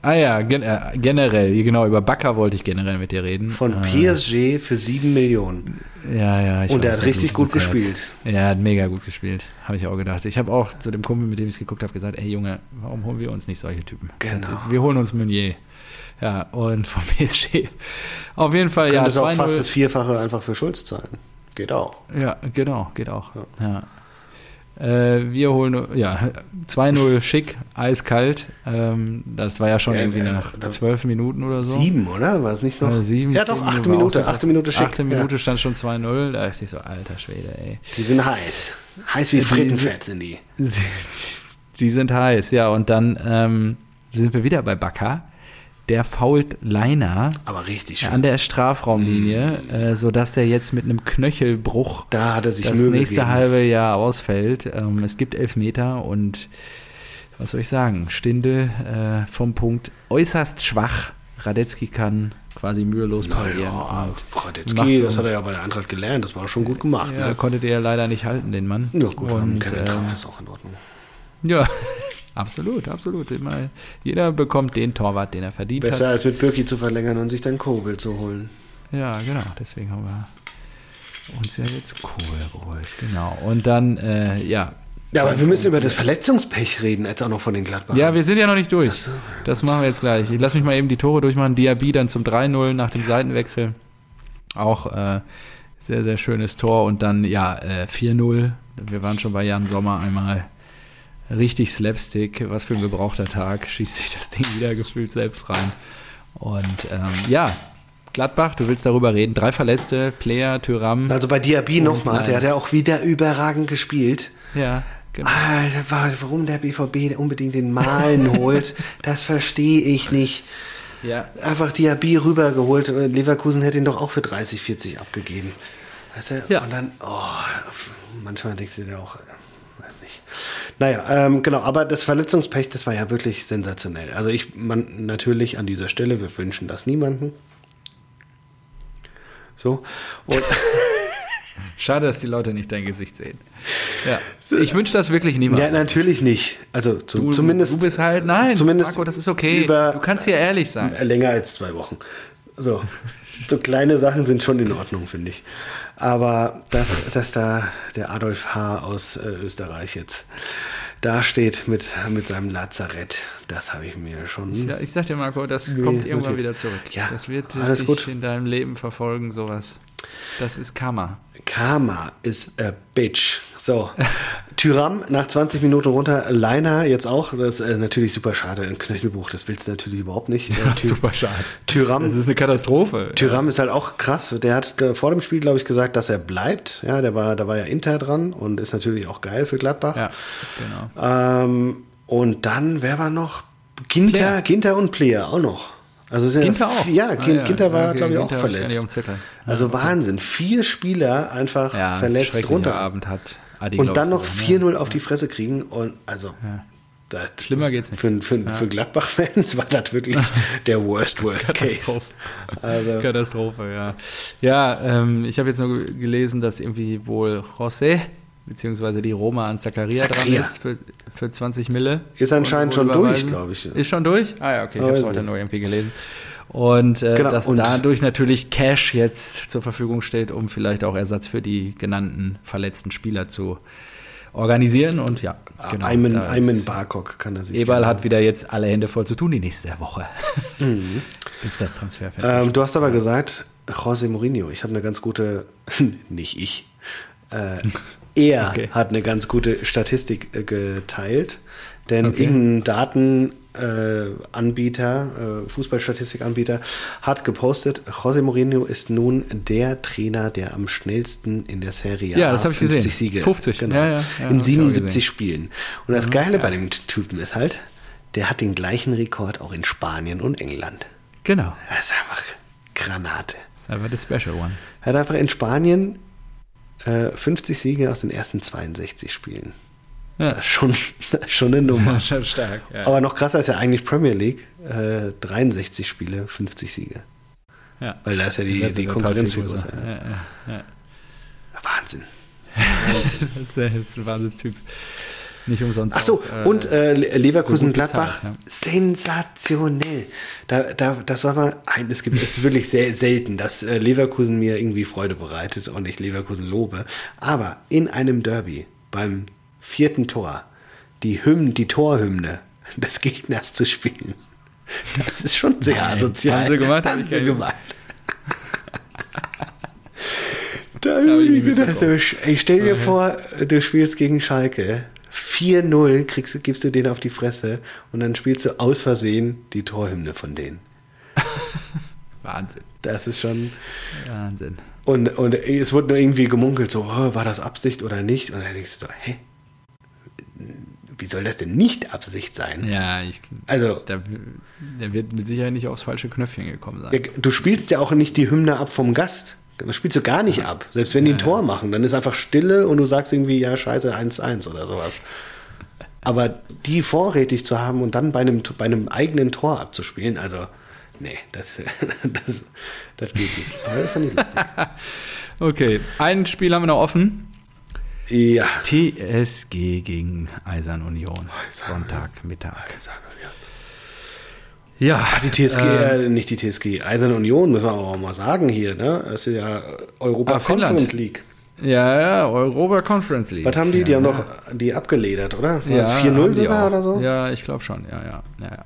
Ah ja, gen äh, generell, genau, über Bakker wollte ich generell mit dir reden. Von Äh, PSG für 7 Millionen. Ja, ja. Ich Und er hat richtig gut das Herz. gespielt. Ja, er hat mega gut gespielt. Habe ich auch gedacht. Ich habe auch zu dem Kumpel, mit dem ich es geguckt habe, gesagt, ey Junge, warum holen wir uns nicht solche Typen? Genau. Das ist- Wir holen uns Meunier. Ja, und vom [LAUGHS] PSG. Auf jeden Fall, ja, Könnte es auch fast 2-0. das Vierfache einfach für Schulz zahlen. Geht auch. Ja, genau, geht auch. Ja. Äh, wir holen, ja, 2-0 schick, eiskalt. Ähm, das war ja schon Ja, irgendwie äh, nach zwölf Minuten oder so. Sieben, oder? War es nicht noch? Äh, sieben, ja, doch, achte Minute. Achte Minute schick. Achte Ja. Minute stand schon 2-0. Da dachte ich so, alter Schwede, ey. Die sind heiß. Heiß wie Die- Frittenfett sind die. [LAUGHS] Sie, sie sind heiß, ja. Und dann ähm, sind wir wieder bei Bakker. Der fault Leiner Aber richtig schön. an der Strafraumlinie, äh, sodass der jetzt mit einem Knöchelbruch Da hat er sich das nächste gegeben. halbe Jahr ausfällt. Ähm, es gibt Elfmeter und was soll ich sagen? Stindel äh, vom Punkt äußerst schwach. Radetzky kann quasi mühelos parieren. Ja, und Radetzky, das hat er ja bei der Eintracht gelernt. Das war schon gut gemacht. ja, ne? konnte der leider nicht halten, den Mann. ja gut, und, ähm, ist auch in Ordnung. Ja, absolut, absolut. Immer, jeder bekommt den Torwart, den er verdient Besser hat. als mit Birki zu verlängern und sich dann Kovel zu holen. Ja, genau. Deswegen haben wir uns ja jetzt Kohl geholt. Genau. Und dann, äh, ja. Ja, aber wir müssen über das Verletzungspech reden, als auch noch von den Gladbachern. Ja, wir sind ja noch nicht durch. So. Das machen wir jetzt gleich. Ich lass mich mal eben die Tore durchmachen. Diaby dann zum 3-0 nach dem Seitenwechsel. Auch äh, sehr, sehr schönes Tor. Und dann, ja, äh, 4-0. Wir waren schon bei Jan Sommer einmal richtig Slapstick. Was für ein gebrauchter Tag. Schießt sich das Ding wieder gefühlt selbst rein. Und ähm, ja, Gladbach, du willst darüber reden. Drei Verletzte, Player, Tyram. Also bei Diaby nochmal, der hat ja auch wieder überragend gespielt. Ja, genau. Alter, wa- warum der BVB unbedingt den Malen [LAUGHS] holt, das verstehe ich nicht. Ja. Einfach Diaby rübergeholt. Leverkusen hätte ihn doch auch für 30, 40 abgegeben. Weißt du? Ja. Und dann, oh, manchmal denkst du dir auch. Naja, ähm, genau, aber das Verletzungspech, das war ja wirklich sensationell. Also ich, man, natürlich an dieser Stelle, wir wünschen das niemanden. So. [LAUGHS] Schade, dass die Leute nicht dein Gesicht sehen. Ja. Ich wünsche das wirklich ja, niemandem. natürlich nicht. Also zu, Du, zumindest du bist halt, nein, zumindest Marco, das ist okay. du kannst hier ehrlich sein. länger als zwei Wochen. So. So kleine Sachen sind schon in Ordnung, finde ich. Aber dass, dass da der Adolf H. aus äh, Österreich jetzt da steht mit, mit seinem Lazarett, das habe ich mir schon. Ja, ich sag dir, Marco, das kommt irgendwann wieder zurück. Ja, das wird alles dich gut. in deinem Leben verfolgen, sowas. Das ist Karma. Karma is a bitch. So. Tyram nach 20 Minuten runter. Leiner jetzt auch. Das ist äh, natürlich super schade. Ein Knöchelbruch, das willst du natürlich überhaupt nicht. [LAUGHS] Äh, Ty- Super schade. Tyram Das ist eine Katastrophe. Tyram ist halt auch krass. Der hat äh, vor dem Spiel, glaube ich, gesagt, dass er bleibt. Ja, der war, da war ja Inter dran und ist natürlich auch geil für Gladbach. Ja, genau. Ähm, und dann, wer war noch? Ginter, Player. Ginter und Player auch noch. Also sind Ginter auch? Ja, Ah, Gin- ja. Ginter war, Ja, glaube ich, auch Ginter nicht verletzt. also okay. Wahnsinn. Vier Spieler einfach Ja, verletzt runter. Abend hat Adi, und dann noch gewonnen, 4-0 auf die Fresse kriegen und also das, Schlimmer geht's nicht. Für, für, für Gladbach-Fans [LAUGHS] war das wirklich [LAUGHS] der worst, worst case. Katastrophe. Also, Katastrophe, ja. Ja, ähm, ich habe jetzt nur ge- gelesen, dass irgendwie wohl José, beziehungsweise die Roma an Zakaria dran Zakaria. ist für, für 20 Mille. Ist anscheinend schon durch, glaube ich. Ist schon durch? Ah ja, okay, ich habe es heute nur irgendwie gelesen. Und äh, Genau, dass und- dadurch natürlich Cash jetzt zur Verfügung steht, um vielleicht auch Ersatz für die genannten verletzten Spieler zu organisieren. Und ja, genau. Ayman, ist- Ayman Barkok kann er sich. Eberl gerne- hat wieder jetzt alle Hände voll zu tun die nächste Woche. [LAUGHS] Bis das Transferfest. Ähm, du hast aber gesagt, José Mourinho, ich habe eine ganz gute, [LAUGHS] nicht ich, äh, [LAUGHS] er Okay. hat eine ganz gute Statistik äh, geteilt, denn Okay. irgendein Datenanbieter, äh, Anbieter, Fußballstatistikanbieter, hat gepostet, José Mourinho ist nun der Trainer, der am schnellsten in der Serie Ja, A das ich 50 gesehen. Siege 50, genau, ja, ja, ja, ich in auch 77 gesehen. Spielen. Und das Geile bei dem Typen ist halt, der hat den gleichen Rekord auch in Spanien und England. genau. Das ist einfach Granate. Das ist einfach the special one. Er hat einfach in Spanien äh, 50 Siege aus den ersten 62 Spielen. Ja. Das ist schon, [LAUGHS] das ist schon eine Nummer. Das ist schon stark. Ja. Aber noch krasser ist ja eigentlich Premier League. Äh, 63 Spiele, 50 Siege. ja. Weil da ist ja die, die Konkurrenz viel größer. Wahnsinn. [LAUGHS] Das ist, der- das ist ein Wahnsinnstyp. Nicht umsonst. Ach so, auch, äh, und äh, so Leverkusen-Gladbach, bezahlt, ja. sensationell. Da, da, das war mal, ein, es gibt, es ist wirklich sehr selten, dass äh, Leverkusen mir irgendwie Freude bereitet und ich Leverkusen lobe. Aber in einem Derby, beim vierten Tor, die Hymne, die Torhymne des Gegners zu spielen, das ist schon sehr Nein, asozial. haben sie gemacht? Hab Haben ich sie gemacht. [LAUGHS] Da Hab ich ich stell dir vor, du spielst gegen Schalke. 4-0 kriegst, gibst du denen auf die Fresse und dann spielst du aus Versehen die Torhymne von denen. [LAUGHS] Wahnsinn. Das ist schon. Wahnsinn. Und, und es wurde nur irgendwie gemunkelt, so, oh, war das Absicht oder nicht? Und dann denkst du so, hä? Wie soll das denn nicht Absicht sein? Ja, ich, Also, der, der wird mit Sicherheit nicht aufs falsche Knöpfchen gekommen sein. du spielst ja auch nicht die Hymne ab vom Gast. Das spielst du gar nicht ab. Selbst wenn die ein Tor machen, dann ist einfach Stille und du sagst irgendwie, ja, scheiße, 1-1 oder sowas. Aber die vorrätig zu haben und dann bei einem, bei einem eigenen Tor abzuspielen, also, nee, das, [LAUGHS] das, das geht nicht. Aber das fand ich lustig. [LAUGHS] Okay, ein Spiel haben wir noch offen. Ja. TSG gegen Eisern Union. Sonntagmittag. Ja, Ah, die TSG, äh, nicht die TSG, Eiserne Union, müssen wir auch mal sagen hier, ne? Das ist ja Europa Ah. Conference League. ja, ja, Europa Conference League. Was haben die? Die ja, haben ja. doch die abgeledert, oder? War ja, das haben 4-0 die sogar oder so? Ja, ich glaube schon. Ja, ja, ja.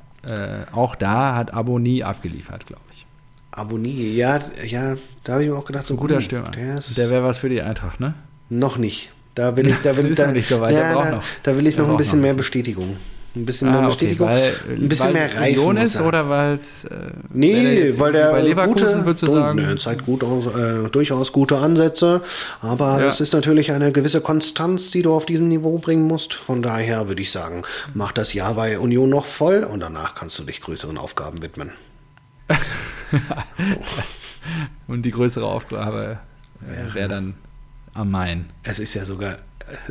Äh, auch da hat Abo nie abgeliefert, glaube ich. Abonnie, ja, ja, da habe ich mir auch gedacht, so Guter hm, Stürmer. Der Der wäre was für die Eintracht, ne? noch nicht. Da will ich, da will [LAUGHS] ich, da, so weit, da, da will ich noch ein bisschen noch ein mehr. Bestätigung. Ein bisschen Ah, mehr okay, Bestätigung, weil, ein bisschen mehr Reifen. Union ist er. oder weil es. Äh, Nee, weil der bei Leverkusen gute, du sagen. ne, zeigt gut aus, äh, durchaus gute Ansätze, aber Ja. es ist natürlich eine gewisse Konstanz, die du auf diesem Niveau bringen musst. Von daher würde ich sagen, mach das Jahr bei Union noch voll und danach kannst du dich größeren Aufgaben widmen. [LAUGHS] Und die größere Aufgabe äh, wäre dann am Main. Es ist ja sogar,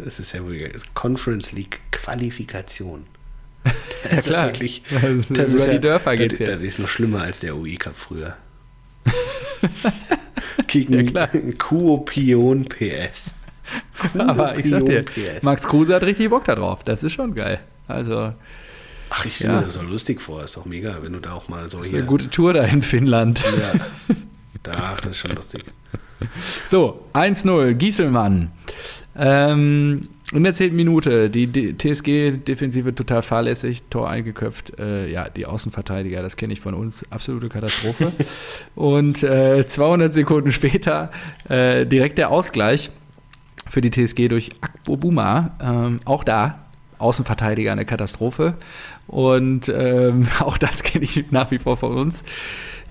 es ist ja Conference League Qualifikation. Ja, Das klar. ist wirklich, Das ist- [LAUGHS] über die Dörfer das, geht's Das jetzt. ist noch schlimmer als der UI Cup früher. [LAUGHS] Gegen Ja, klar. Kuopion PS. [LAUGHS] Aber ich sag dir, PS. Max Kruse hat richtig Bock da drauf. Das ist schon geil. Also, Ach, ich stelle Ja. mir das so lustig vor. Ist doch mega, wenn du da auch mal so das ist hier. eine gute Tour da in Finnland. Ja. Da, ach, das ist schon lustig. So, 1-0, Gieselmann. Ähm, in der zehnten Minute, die TSG-Defensive total fahrlässig, Tor eingeköpft. Äh, ja, die Außenverteidiger, das kenne ich von uns, absolute Katastrophe. [LAUGHS] Und äh, 200 Sekunden später äh, direkt der Ausgleich für die TSG durch Akbo Buma. Ähm, auch da, Außenverteidiger eine Katastrophe. Und ähm, [LAUGHS] auch das kenne ich nach wie vor von uns.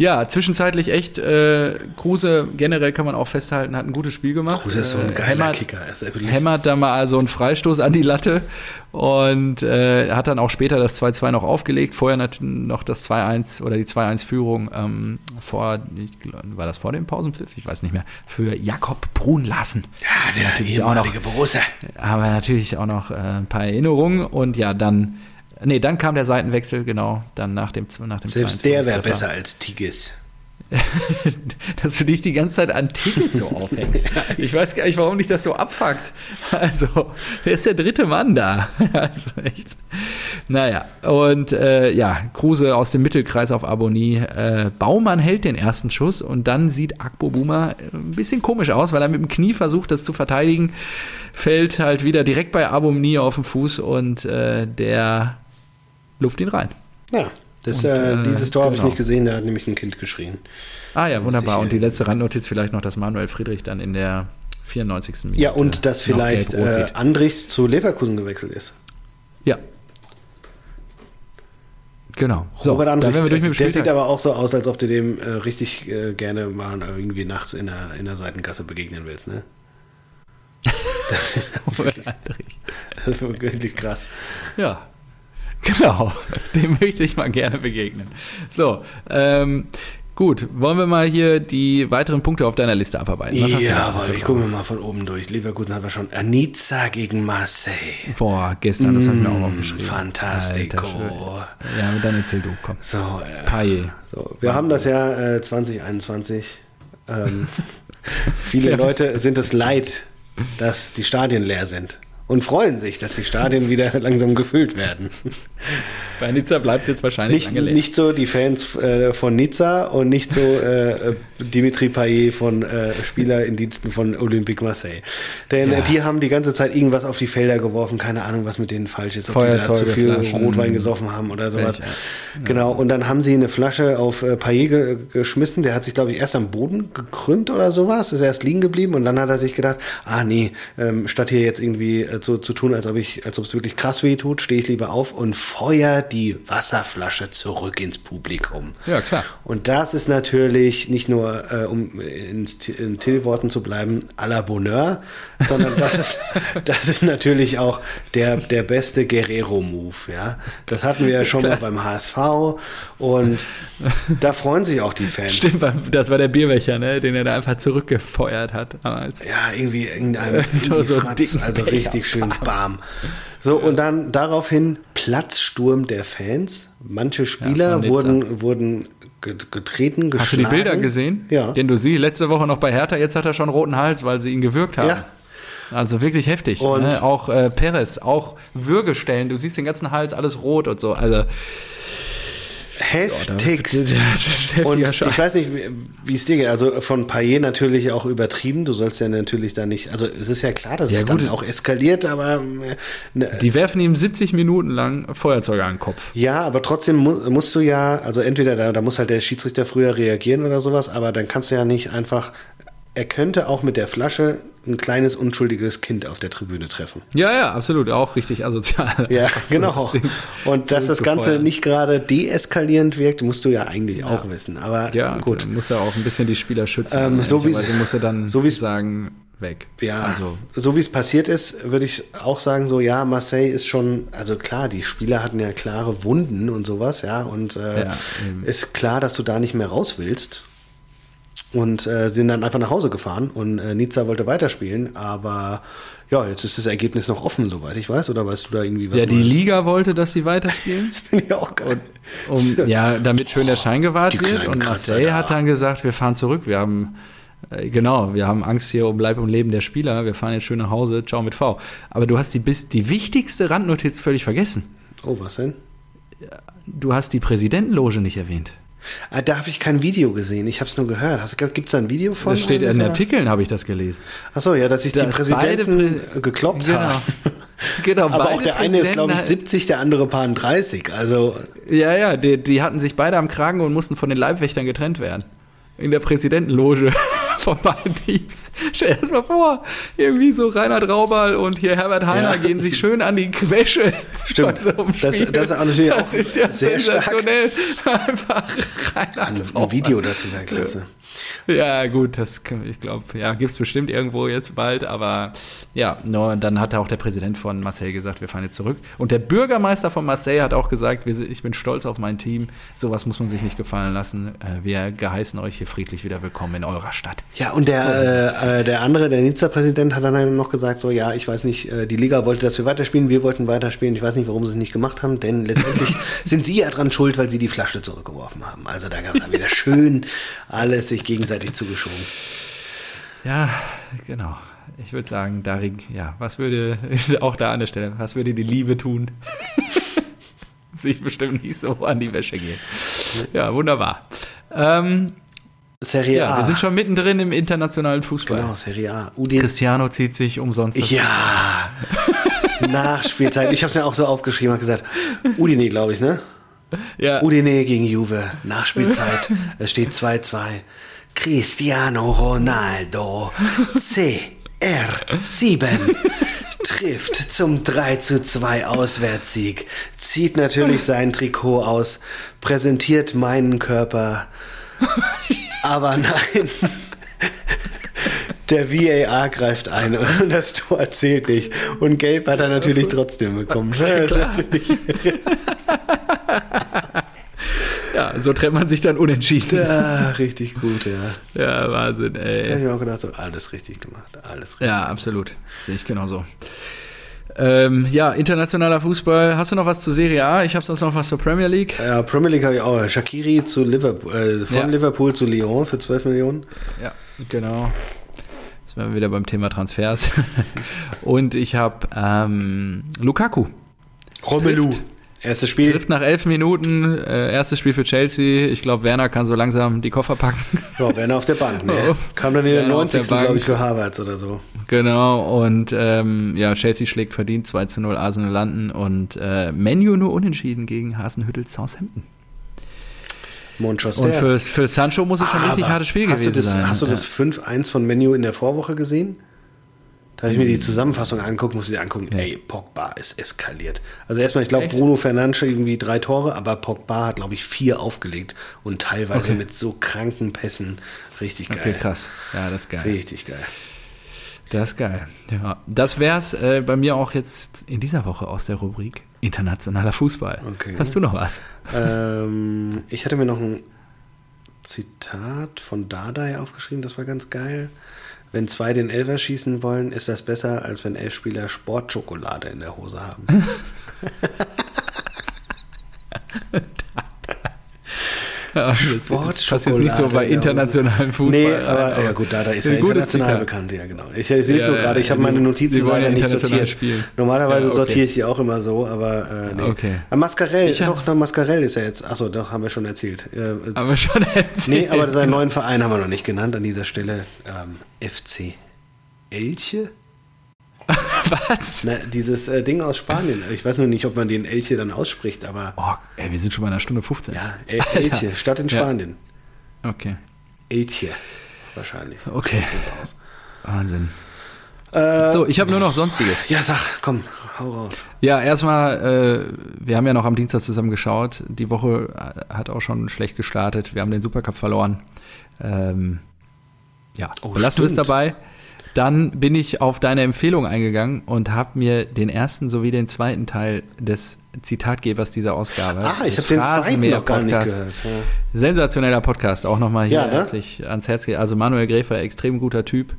Ja, zwischenzeitlich echt, äh, Kruse generell kann man auch festhalten, hat ein gutes Spiel gemacht. Kruse ist so ein Äh, geiler hämmert, Kicker. Er ist hämmert da mal so einen Freistoß an die Latte und äh, hat dann auch später das 2-2 noch aufgelegt. Vorher noch das 2-1 oder die 2-1-Führung ähm, vor, war das vor dem Pausenpfiff? Ich weiß nicht mehr. Für Jakob Brunlassen. Ja, der Natürlich auch noch. ehemalige Borussia. Aber natürlich auch noch äh, ein paar Erinnerungen und ja, dann, nee, dann kam der Seitenwechsel, genau, dann nach dem, nach dem Selbst 2-1 der wäre besser als Tigges. [LAUGHS] dass du dich die ganze Zeit an Tickets so aufhängst. [LAUGHS] Ich weiß gar nicht, warum dich das so abfuckt. Also, der ist der dritte Mann da. [LAUGHS] Also echt. Naja, und äh, ja, Kruse aus dem Mittelkreis auf Abonnie. Äh, Baumann hält den ersten Schuss und dann sieht Akbo Buma ein bisschen komisch aus, weil er mit dem Knie versucht, das zu verteidigen. Fällt halt wieder direkt bei Abonnie auf den Fuß und äh, der luft ihn rein. Ja, das, Und, äh, äh, dieses Tor habe ich genau. nicht gesehen, da hat nämlich ein Kind geschrien. Ah ja, wunderbar. Und die erinnern. letzte Randnotiz vielleicht noch, dass Manuel Friedrich dann in der 94. Minute Ja, und dass vielleicht äh. Andrichs zu Leverkusen gewechselt ist. Ja. Genau. Robert dann Andrich, wir durch der, mit dem der sieht aber auch so aus, als ob du dem äh, richtig äh, gerne mal irgendwie nachts in der, in der Seitengasse begegnen willst, ne? [LAUGHS] Das ist wirklich, Andrich. [LAUGHS] das ist wirklich krass. Ja. [LAUGHS] Genau. Dem möchte ich mal gerne begegnen. So, ähm, gut. Wollen wir mal hier die weiteren Punkte auf deiner Liste abarbeiten? Was hast Ja, alles ich gucke mir mal von oben durch. Leverkusen hat wir schon. Anica gegen Marseille. Boah, gestern, das habe ich mir auch Mm, aufgeschrieben. fantastico. Alter. Ja, dann erzähl du, komm. So, äh, Paille. so wir haben das Jahr äh, 2021. Ähm, [LAUGHS] viele. Leute sind es leid, dass die Stadien leer sind und freuen sich, dass die Stadien wieder [LAUGHS] langsam gefüllt werden. Bei Nizza bleibt jetzt wahrscheinlich Nicht, lange nicht so die Fans äh, von Nizza und nicht so äh, Dimitri Payet von äh, Spieler in Diensten von Olympique Marseille. Denn Ja. äh, die haben die ganze Zeit irgendwas auf die Felder geworfen, keine Ahnung, was mit denen falsch ist, ob die da Feuerzeuge, zu viel Flaschen, Rotwein gesoffen haben oder sowas. Welche, Genau, und dann haben sie eine Flasche auf äh, Payet ge geschmissen, der hat sich, glaube ich, erst am Boden gekrümmt oder sowas, ist erst liegen geblieben und dann hat er sich gedacht, ah nee, ähm, statt hier jetzt irgendwie äh, so zu tun, als ob ich, als ob es wirklich krass weh tut, stehe ich lieber auf und feuer die Wasserflasche zurück ins Publikum. Ja, klar. Und das ist natürlich nicht nur, äh, um in, in Till-Worten zu bleiben, à la Bonheur, sondern das ist, [LAUGHS] das ist natürlich auch der, der beste Guerrero-Move, ja. Das hatten wir ja schon mal beim HSV und da freuen sich auch die Fans. Stimmt, das war der Bierbecher, ne, den er da einfach zurückgefeuert hat damals. Ja, irgendwie irgendein [LAUGHS] So- so, Fratz, also Becher. richtig schön bam. So, und dann daraufhin Platzsturm der Fans. Manche Spieler Nizza. wurden, wurden get- getreten, geschlagen. Hast du die Bilder gesehen? Ja. Den du siehst, letzte Woche noch bei Hertha, jetzt hat er schon roten Hals, weil sie ihn gewürgt haben. Ja. Also wirklich heftig. Und- ne? Auch äh, Perez, auch Würgestellen, du siehst den ganzen Hals, alles rot und so. Also Heftigst. das ist heftiger Und Scheiß. ich weiß nicht, wie- wie es dir geht. Also von Payet natürlich auch übertrieben. Du sollst ja natürlich da nicht. Also es ist ja klar, dass Ja, es gut. dann auch eskaliert, aber äh, ne, Die werfen ihm 70 Minuten lang Feuerzeuge an den Kopf. ja, aber trotzdem mu musst du ja, also entweder da, da muss halt der Schiedsrichter früher reagieren oder sowas, aber dann kannst du ja nicht einfach. Er könnte auch mit der Flasche ein kleines unschuldiges Kind auf der Tribüne treffen. Ja, ja, absolut. Auch richtig asozial. [LAUGHS] Ja, genau. Und dass das Ganze nicht gerade deeskalierend wirkt, musst du ja eigentlich auch wissen. Aber Ja, gut. Du musst ja auch ein bisschen die Spieler schützen. Ähm, so wie- musst du dann so sagen, weg. Ja, Also, so wie es passiert ist, würde ich auch sagen, so ja, Marseille ist schon, also klar, die Spieler hatten ja klare Wunden und sowas, ja, und äh, Ja, ist klar, dass du da nicht mehr raus willst. Und äh, sind dann einfach nach Hause gefahren und äh, Nizza wollte weiterspielen, aber ja, jetzt ist das Ergebnis noch offen, soweit ich weiß, oder weißt du da irgendwie was ja, die Neues? Liga wollte, dass sie weiterspielen. [LAUGHS] Das finde ich auch geil. Um, [LAUGHS] ja, damit schön der Schein gewahrt die wird. Und Marseille da. hat dann gesagt, wir fahren zurück. Wir haben, äh, genau, wir haben Angst hier um Leib und Leben der Spieler. Wir fahren jetzt schön nach Hause. Ciao mit V. Aber du hast die, die wichtigste Randnotiz völlig vergessen. Oh, was denn? Du hast die Präsidentenloge nicht erwähnt. Ah, da habe ich kein Video gesehen, ich habe es nur gehört. Gibt es da ein Video von? Das steht in oder? den Artikeln, habe ich das gelesen. Achso, ja, dass sich die Dass beide Präsidenten Prä- gekloppt Genau. haben. [LAUGHS] Genau, Aber auch der eine ist, glaube ich, Präsidenten- 70, der andere paar 30. Also, Ja, ja, die, die hatten sich beide am Kragen und mussten von den Leibwächtern getrennt werden. In der Präsidentenloge von beiden Teams. Stell dir das mal vor, irgendwie so Reinhard Raubal und hier Herbert Heiner Ja. gehen sich schön an die Quäsche. Stimmt. so Das- das ist auch natürlich Das auch ist ja sehr stark. sensationell. [LAUGHS] Einfach Reinhard ein, Raubal. ein Video dazu wäre klasse. Ja, gut, das ich glaube, ja, gibt es bestimmt irgendwo jetzt bald, aber ja, no, dann hat auch der Präsident von Marseille gesagt, wir fahren jetzt zurück. Und der Bürgermeister von Marseille hat auch gesagt, ich bin stolz auf mein Team, sowas muss man sich nicht gefallen lassen. Äh, Wir geheißen euch hier friedlich wieder willkommen in eurer Stadt. Ja, und der, äh, äh, der andere, der Nizza-Präsident, hat dann noch gesagt, so, ja, ich weiß nicht, äh, die Liga wollte, dass wir weiterspielen, wir wollten weiterspielen, ich weiß nicht, warum sie es nicht gemacht haben, denn letztendlich [LAUGHS] sind sie ja dran schuld, weil sie die Flasche zurückgeworfen haben. Also da gab es dann wieder schön [LAUGHS] alles sich gegenseitig zugeschoben. Ja, genau. Ich würde sagen, Darin, ja, was würde, [LAUGHS] auch da an der Stelle, was würde die Liebe tun? [LAUGHS] Sich bestimmt nicht so an die Wäsche gehen. Ja, wunderbar. Ähm, Serie Ja, A. wir sind schon mittendrin im internationalen Fußball. genau, Serie A. Udin. Cristiano zieht sich umsonst. Ja, [LAUGHS] Nachspielzeit. Ich habe es ja auch so aufgeschrieben, habe gesagt, Udine, glaube ich, ne? ja. Udine gegen Juve, Nachspielzeit. Es steht 2-2. Cristiano Ronaldo, CR7, trifft zum 3 zu 2 Auswärtssieg, zieht natürlich sein Trikot aus, präsentiert meinen Körper, aber nein. Der VAR greift ein und das Tor zählt nicht. Und Gelb hat er natürlich trotzdem bekommen. Natürlich ja, so trennt man sich dann unentschieden. ah, richtig gut, ja. Ja, Wahnsinn, Da habe ey. ich mir auch gedacht, so, alles richtig gemacht, alles richtig. Ja, absolut. Sehe ich genauso. Ähm, ja, internationaler Fußball. Hast du noch was zur Serie A? Ich habe sonst noch was zur Premier League. Ja, Premier League habe ich auch. Shakiri zu Liverpool, äh, von Ja. Liverpool zu Lyon für 12 Millionen. Ja, genau. Jetzt wären wir wieder beim Thema Transfers. [LAUGHS] Und ich habe ähm, Lukaku. Romelu. Erstes Spiel. Trifft nach elf Minuten, äh, erstes Spiel für Chelsea. Ich glaube, Werner kann so langsam die Koffer packen. Ja, Werner auf der Bank. Ne? Oh. [LAUGHS] Kam dann in der Werner auf der 90. glaube ich für Harvards oder so. genau, und ähm, ja, Chelsea schlägt verdient 2 zu 0 Arsenal landen und äh, Menu nur unentschieden gegen Hasenhüttel Southampton. Manchester. Und für, für Sancho muss es schon ein richtig hartes Spiel hast gewesen du das, sein. Hast du das 5-1 von Menu in der Vorwoche gesehen? Da habe ich mir die Zusammenfassung angeguckt, muss ich angucken. Ey, Pogba ist eskaliert. Also erstmal, ich glaube? Bruno Fernandes irgendwie drei Tore, aber Pogba hat, glaube ich, vier aufgelegt und teilweise Okay. mit so kranken Pässen. Richtig geil. Okay, krass. Ja, das ist geil. Richtig geil. Das ist geil. Ja, das wär's äh, bei mir auch jetzt in dieser Woche aus der Rubrik internationaler Fußball. Okay. Hast du noch was? ähm, ich hatte mir noch ein Zitat von Dardai aufgeschrieben, das war ganz geil. Wenn zwei den Elfer schießen wollen, ist das besser, als wenn elf Spieler Sportschokolade in der Hose haben. [LAUGHS] Ja, das, jetzt nicht so Sportschokolade bei internationalem Fußball. Nee, rein, aber ja gut, Dardai ist ja international bekannt, ja genau. Ich, ich sehe es Ja, nur ja, gerade, ich habe meine Notizen leider ja nicht sortiert. spielen. Normalerweise okay. sortiere ich die auch immer so, aber äh, nee. Okay. Ah, Mascarell, Ich doch, na, Mascarell ist ja jetzt, achso, doch, haben wir schon erzählt. Äh, Aber schon erzählt. Nee, aber seinen neuen Verein haben wir noch nicht genannt an dieser Stelle. Ähm, FC Elche? [LAUGHS] Was? Na, dieses äh, Ding aus Spanien. Ich weiß nur nicht, ob man den Elche dann ausspricht, aber Oh, ey, wir sind schon bei einer Stunde 15. ja, El Alter. Elche, Stadt in Ja. Spanien. Okay. Elche, wahrscheinlich. Okay. Wahnsinn. Äh, So, ich habe nur noch Sonstiges. Ja, sag, komm, hau raus. Ja, erstmal, äh, wir haben ja noch am Dienstag zusammen geschaut. Die Woche äh, hat auch schon schlecht gestartet. Wir haben den Supercup verloren. Ähm, ja, Oh, belassen wir es dabei. Dann bin ich auf deine Empfehlung eingegangen und habe mir den ersten sowie den zweiten Teil des Zitatgebers dieser Ausgabe. Ah, ich habe den zweiten noch gar nicht gehört. Ja. Sensationeller Podcast, auch nochmal hier Ja, ne? herzlich ans Herz. Also Manuel Gräfer, extrem guter Typ.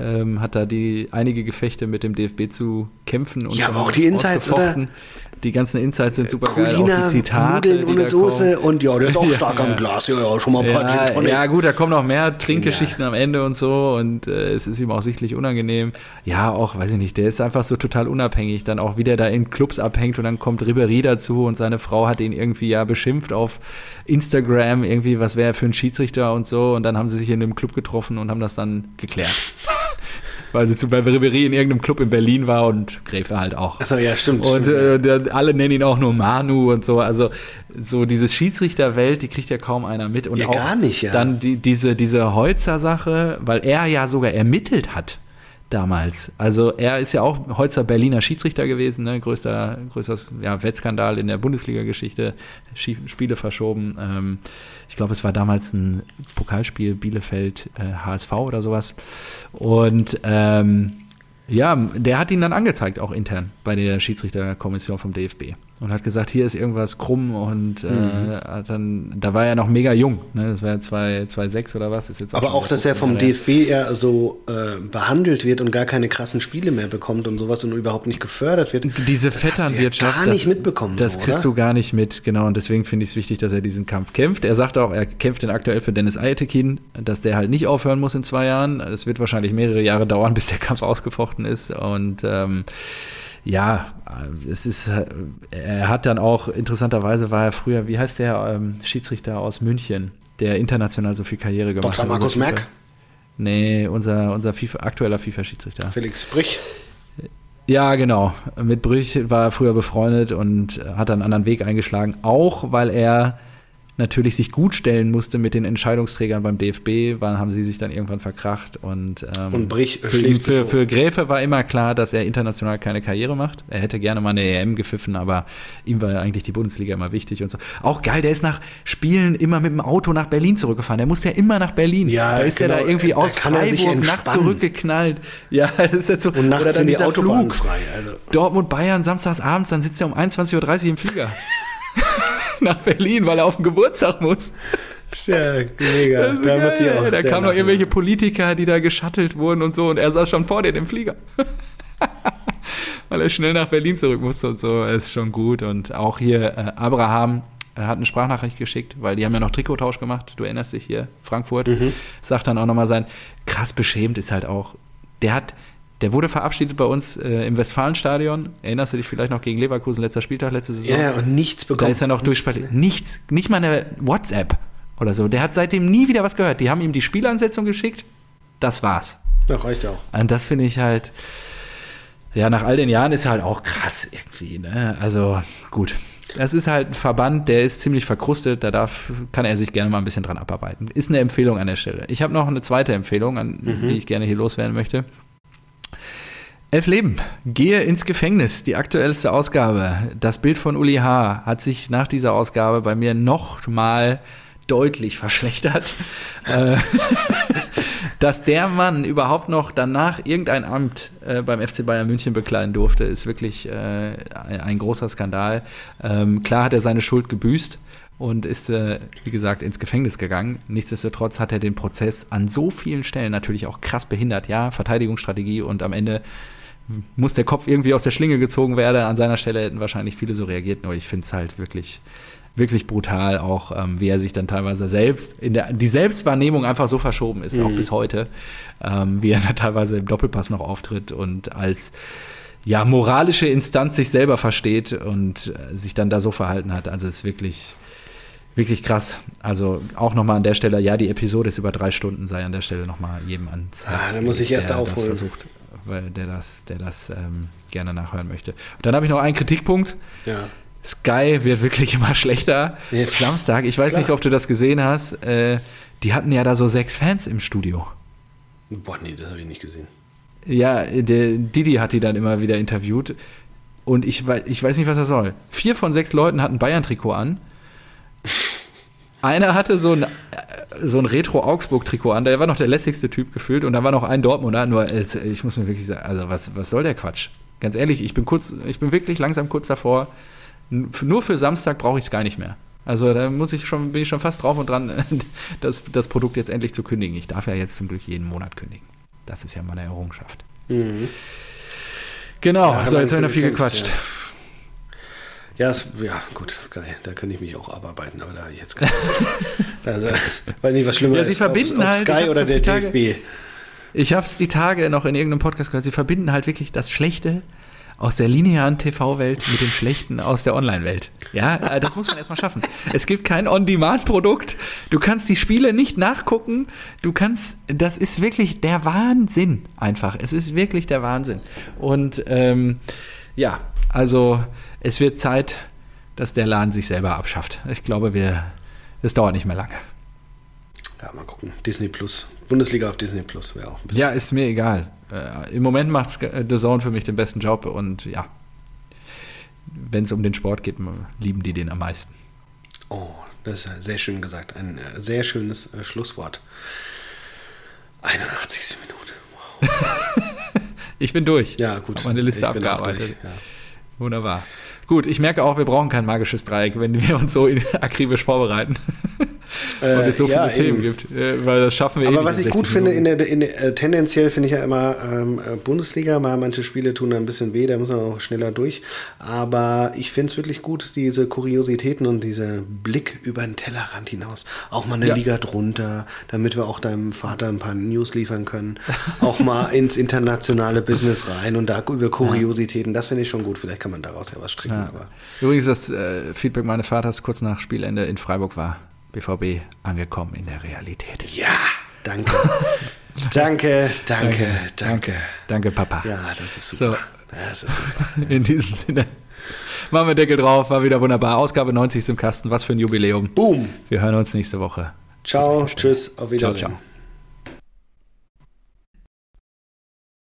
Ähm, hat da die einige Gefechte mit dem DFB zu kämpfen und Ja, aber auch die Insights, ausgefochten. Die ganzen Insights sind super geil. Auch die Zitate, Nudeln ohne Soße kommen. und ja, der ist auch [LAUGHS] stark ja. am Glas. Ja, ja, schon mal ein paar Gin Ja, Tonic. ja, gut, da kommen noch mehr Trinkgeschichten am Ende und so und äh, es ist ihm auch sichtlich unangenehm. Ja, auch, weiß ich nicht, der ist einfach so total unabhängig, dann auch wieder da in Clubs abhängt und dann kommt Ribéry dazu und seine Frau hat ihn irgendwie ja beschimpft auf Instagram, irgendwie, was wäre er für ein Schiedsrichter und so und dann haben sie sich in einem Club getroffen und haben das dann geklärt. [LAUGHS] Weil sie zu bei Ribéry in irgendeinem Club in Berlin war und Gräfe halt auch. Achso, ja, stimmt. Und stimmt. äh, der, alle nennen ihn auch nur Manu und so. Also so diese Schiedsrichterwelt, die kriegt ja kaum einer mit. Und Ja, auch gar nicht, ja. dann die, diese, diese Holzer-Sache, weil er ja sogar ermittelt hat damals. Also er ist ja auch Holzer Berliner Schiedsrichter gewesen, ne? größter, größter ja, Wettskandal in der Bundesliga-Geschichte, Spiele verschoben. Ähm, ich glaube, es war damals ein Pokalspiel Bielefeld äh, HSV oder sowas. Und ähm, ja, der hat ihn dann angezeigt, auch intern bei der Schiedsrichterkommission vom DFB. Und hat gesagt, hier ist irgendwas krumm und äh, Mhm. hat dann, da war er noch mega jung, ne? Das war ja 2,6 oder was, ist jetzt aber schon auch, dass er 15 vom. DFB eher so äh, behandelt wird und gar keine krassen Spiele mehr bekommt und sowas und überhaupt nicht gefördert wird. Diese Das du ja Vetternwirtschaft. gar nicht das, mitbekommen, Das so, kriegst oder? du gar nicht mit, genau. Und deswegen finde ich es wichtig, dass er diesen Kampf kämpft. Er sagt auch, er kämpft den aktuell für Dennis Ayetekin, dass der halt nicht aufhören muss in zwei Jahren. Es wird wahrscheinlich mehrere Jahre dauern, [LAUGHS] bis der Kampf ausgefochten ist. Und ähm, ja, es ist, äh, er hat dann auch, interessanterweise war er früher, wie heißt der ähm, Schiedsrichter aus München, der international so viel Karriere gemacht Dr. hat. Markus unser Merck? FIFA Nee, unser, unser FIFA, aktueller FIFA-Schiedsrichter. Felix Brich. Ja, genau. Mit Brüch war er früher befreundet und hat einen anderen Weg eingeschlagen, auch weil er natürlich sich gut stellen musste mit den Entscheidungsträgern beim DFB, weil haben sie sich dann irgendwann verkracht und, ähm, Und Brich für, ihn, für, für Gräfe war immer klar, dass er international keine Karriere macht. Er hätte gerne mal eine EM gepfiffen, aber ihm war ja eigentlich die Bundesliga immer wichtig und so. Auch geil, der ist nach Spielen immer mit dem Auto nach Berlin zurückgefahren. Der musste ja immer nach Berlin. Ja, da ist genau. er da irgendwie Da aus sich Freiburg nachts zurückgeknallt. Ja, [LAUGHS] das ist jetzt so. Und nachts oder dann sind die Flug. frei. Also. Dortmund, Bayern, samstags abends, dann sitzt er um 21.30 Uhr im Flieger. [LAUGHS] Nach Berlin, weil er auf den Geburtstag muss. Ja, mega. Ist Da muss ich auch da kamen noch irgendwelche Politiker, die da geschattelt wurden und so, und er saß schon vor denen im Flieger. [LAUGHS] weil er schnell nach Berlin zurück musste und so. Ist schon gut. Und auch hier äh, Abraham äh, hat eine Sprachnachricht geschickt, weil die haben ja noch Trikottausch gemacht. Du erinnerst dich hier, Frankfurt. Mhm. Sagt dann auch nochmal sein, krass beschämt ist halt auch, der hat, der wurde verabschiedet bei uns äh, im Westfalenstadion. Erinnerst du dich vielleicht noch gegen Leverkusen, letzter Spieltag, letzte Saison? Ja, ja, und nichts Da bekommen. ist er noch durchspaziert. Nichts, nicht mal eine WhatsApp oder so. Der hat seitdem nie wieder was gehört. Die haben ihm die Spielansetzung geschickt. Das war's. Das reicht auch. Und das finde ich halt, ja, nach all den Jahren ist halt auch krass irgendwie. Ne? Also gut. Das ist halt ein Verband, der ist ziemlich verkrustet, da darf, kann er sich gerne mal ein bisschen dran abarbeiten. Ist eine Empfehlung an der Stelle. Ich habe noch eine zweite Empfehlung, an die ich gerne hier loswerden möchte. Elf Leben. Gehe ins Gefängnis. Die aktuellste Ausgabe. Das Bild von Uli H. hat sich nach dieser Ausgabe bei mir noch mal deutlich verschlechtert. [LAUGHS] Äh, [LAUGHS] Dass der Mann überhaupt noch danach irgendein Amt äh, beim FC Bayern München bekleiden durfte, ist wirklich äh, ein, ein großer Skandal. Ähm, klar hat er seine Schuld gebüßt und ist, äh, wie gesagt, ins Gefängnis gegangen. Nichtsdestotrotz hat er den Prozess an so vielen Stellen natürlich auch krass behindert. Ja, Verteidigungsstrategie und am Ende muss der Kopf irgendwie aus der Schlinge gezogen werden. An seiner Stelle hätten wahrscheinlich viele so reagiert, nur ich finde es halt wirklich, wirklich brutal, auch ähm, wie er sich dann teilweise selbst, in der, die Selbstwahrnehmung einfach so verschoben ist, auch bis heute, ähm, wie er da teilweise im Doppelpass noch auftritt und als ja, moralische Instanz sich selber versteht und äh, sich dann da so verhalten hat. Also es ist wirklich, wirklich krass. Also auch nochmal an der Stelle, ja, die Episode ist über drei Stunden, sei an der Stelle nochmal jedem ans. Ah, da muss ich erst aufholen. Versucht, weil der das, der das ähm, gerne nachhören möchte. Und dann habe ich noch einen Kritikpunkt. Ja. Sky wird wirklich immer schlechter. Ja. Samstag, ich weiß Klar. nicht, ob du das gesehen hast, äh, die hatten ja da so sechs Fans im Studio. Boah, nee, das habe ich nicht gesehen. Ja, der Didi hat die dann immer wieder interviewt. Und ich weiß, ich weiß nicht, was er soll. Vier von sechs Leuten hatten Bayern-Trikot an. Einer hatte so ein, äh, so ein Retro-Augsburg-Trikot an. Der war noch der lässigste Typ gefühlt. Und da war noch ein Dortmunder. Nur, ich muss mir wirklich sagen, also was, was soll der Quatsch? Ganz ehrlich, ich bin kurz, ich bin wirklich langsam kurz davor. Nur für Samstag brauche ich es gar nicht mehr. Also da muss ich schon, bin ich schon fast drauf und dran, [LAUGHS] das, das Produkt jetzt endlich zu kündigen. Ich darf ja jetzt zum Glück jeden Monat kündigen. Das ist ja meine Errungenschaft. Mhm. Genau, ja, so jetzt haben wir viel gequatscht. Ja. Ja, es, ja, gut, geil. Da kann ich mich auch abarbeiten, aber da habe ich jetzt keine [LAUGHS] Also, weiß nicht, was schlimmer ja, sie ist. Verbinden ob, ob halt, Sky oder der DFB. Ich habe es die Tage noch in irgendeinem Podcast gehört. Sie verbinden halt wirklich das Schlechte aus der linearen TV-Welt mit dem Schlechten aus der Online-Welt. Ja, äh, das muss man erstmal schaffen. Es gibt kein On-Demand-Produkt. Du kannst die Spiele nicht nachgucken. Du kannst, das ist wirklich der Wahnsinn einfach. Es ist wirklich der Wahnsinn. Und ähm, ja, also es wird Zeit, dass der Laden sich selber abschafft. Ich glaube, wir, es dauert nicht mehr lange. Ja, mal gucken. Disney Plus. Bundesliga auf Disney Plus wäre auch ein bisschen. Ja, ist mir egal. Äh, Im Moment macht The Zone für mich den besten Job und ja, wenn es um den Sport geht, lieben die den am meisten. Oh, das ist sehr schön gesagt. Ein äh, sehr schönes äh, Schlusswort. 81. Minute. Wow. [LAUGHS] ich bin durch. Ja, gut. Hab meine Liste abgearbeitet. Durch, ja. Wunderbar. Gut, ich merke auch, wir brauchen kein magisches Dreieck, wenn wir uns so akribisch vorbereiten. [LAUGHS] Äh, und es so ja, viele eben. Themen gibt, äh, weil das schaffen wir Aber eh was ich gut finde, in der, in der, äh, tendenziell finde ich ja immer ähm, äh, Bundesliga, mal manche Spiele tun da ein bisschen weh, da muss man auch schneller durch. Aber ich finde es wirklich gut, diese Kuriositäten und dieser Blick über den Tellerrand hinaus. Auch mal eine ja. Liga drunter, damit wir auch deinem Vater ein paar News liefern können. auch mal [LAUGHS] ins internationale Business rein und da über Kuriositäten, das finde ich schon gut. Vielleicht kann man daraus ja was stricken. Ja. Übrigens, das äh, Feedback meines Vaters kurz nach Spielende in Freiburg war BVB angekommen in der Realität. Ja, [LAUGHS] danke. danke, danke, danke. Danke, Papa. Ja, das ist super. So. Das ist super. [LAUGHS] In diesem Sinne. Machen wir Deckel drauf, war wieder wunderbar. Ausgabe 90 im Kasten. Was für ein Jubiläum. Boom. Wir hören uns nächste Woche. Ciao, tschüss, auf Wiedersehen. Ciao, ciao.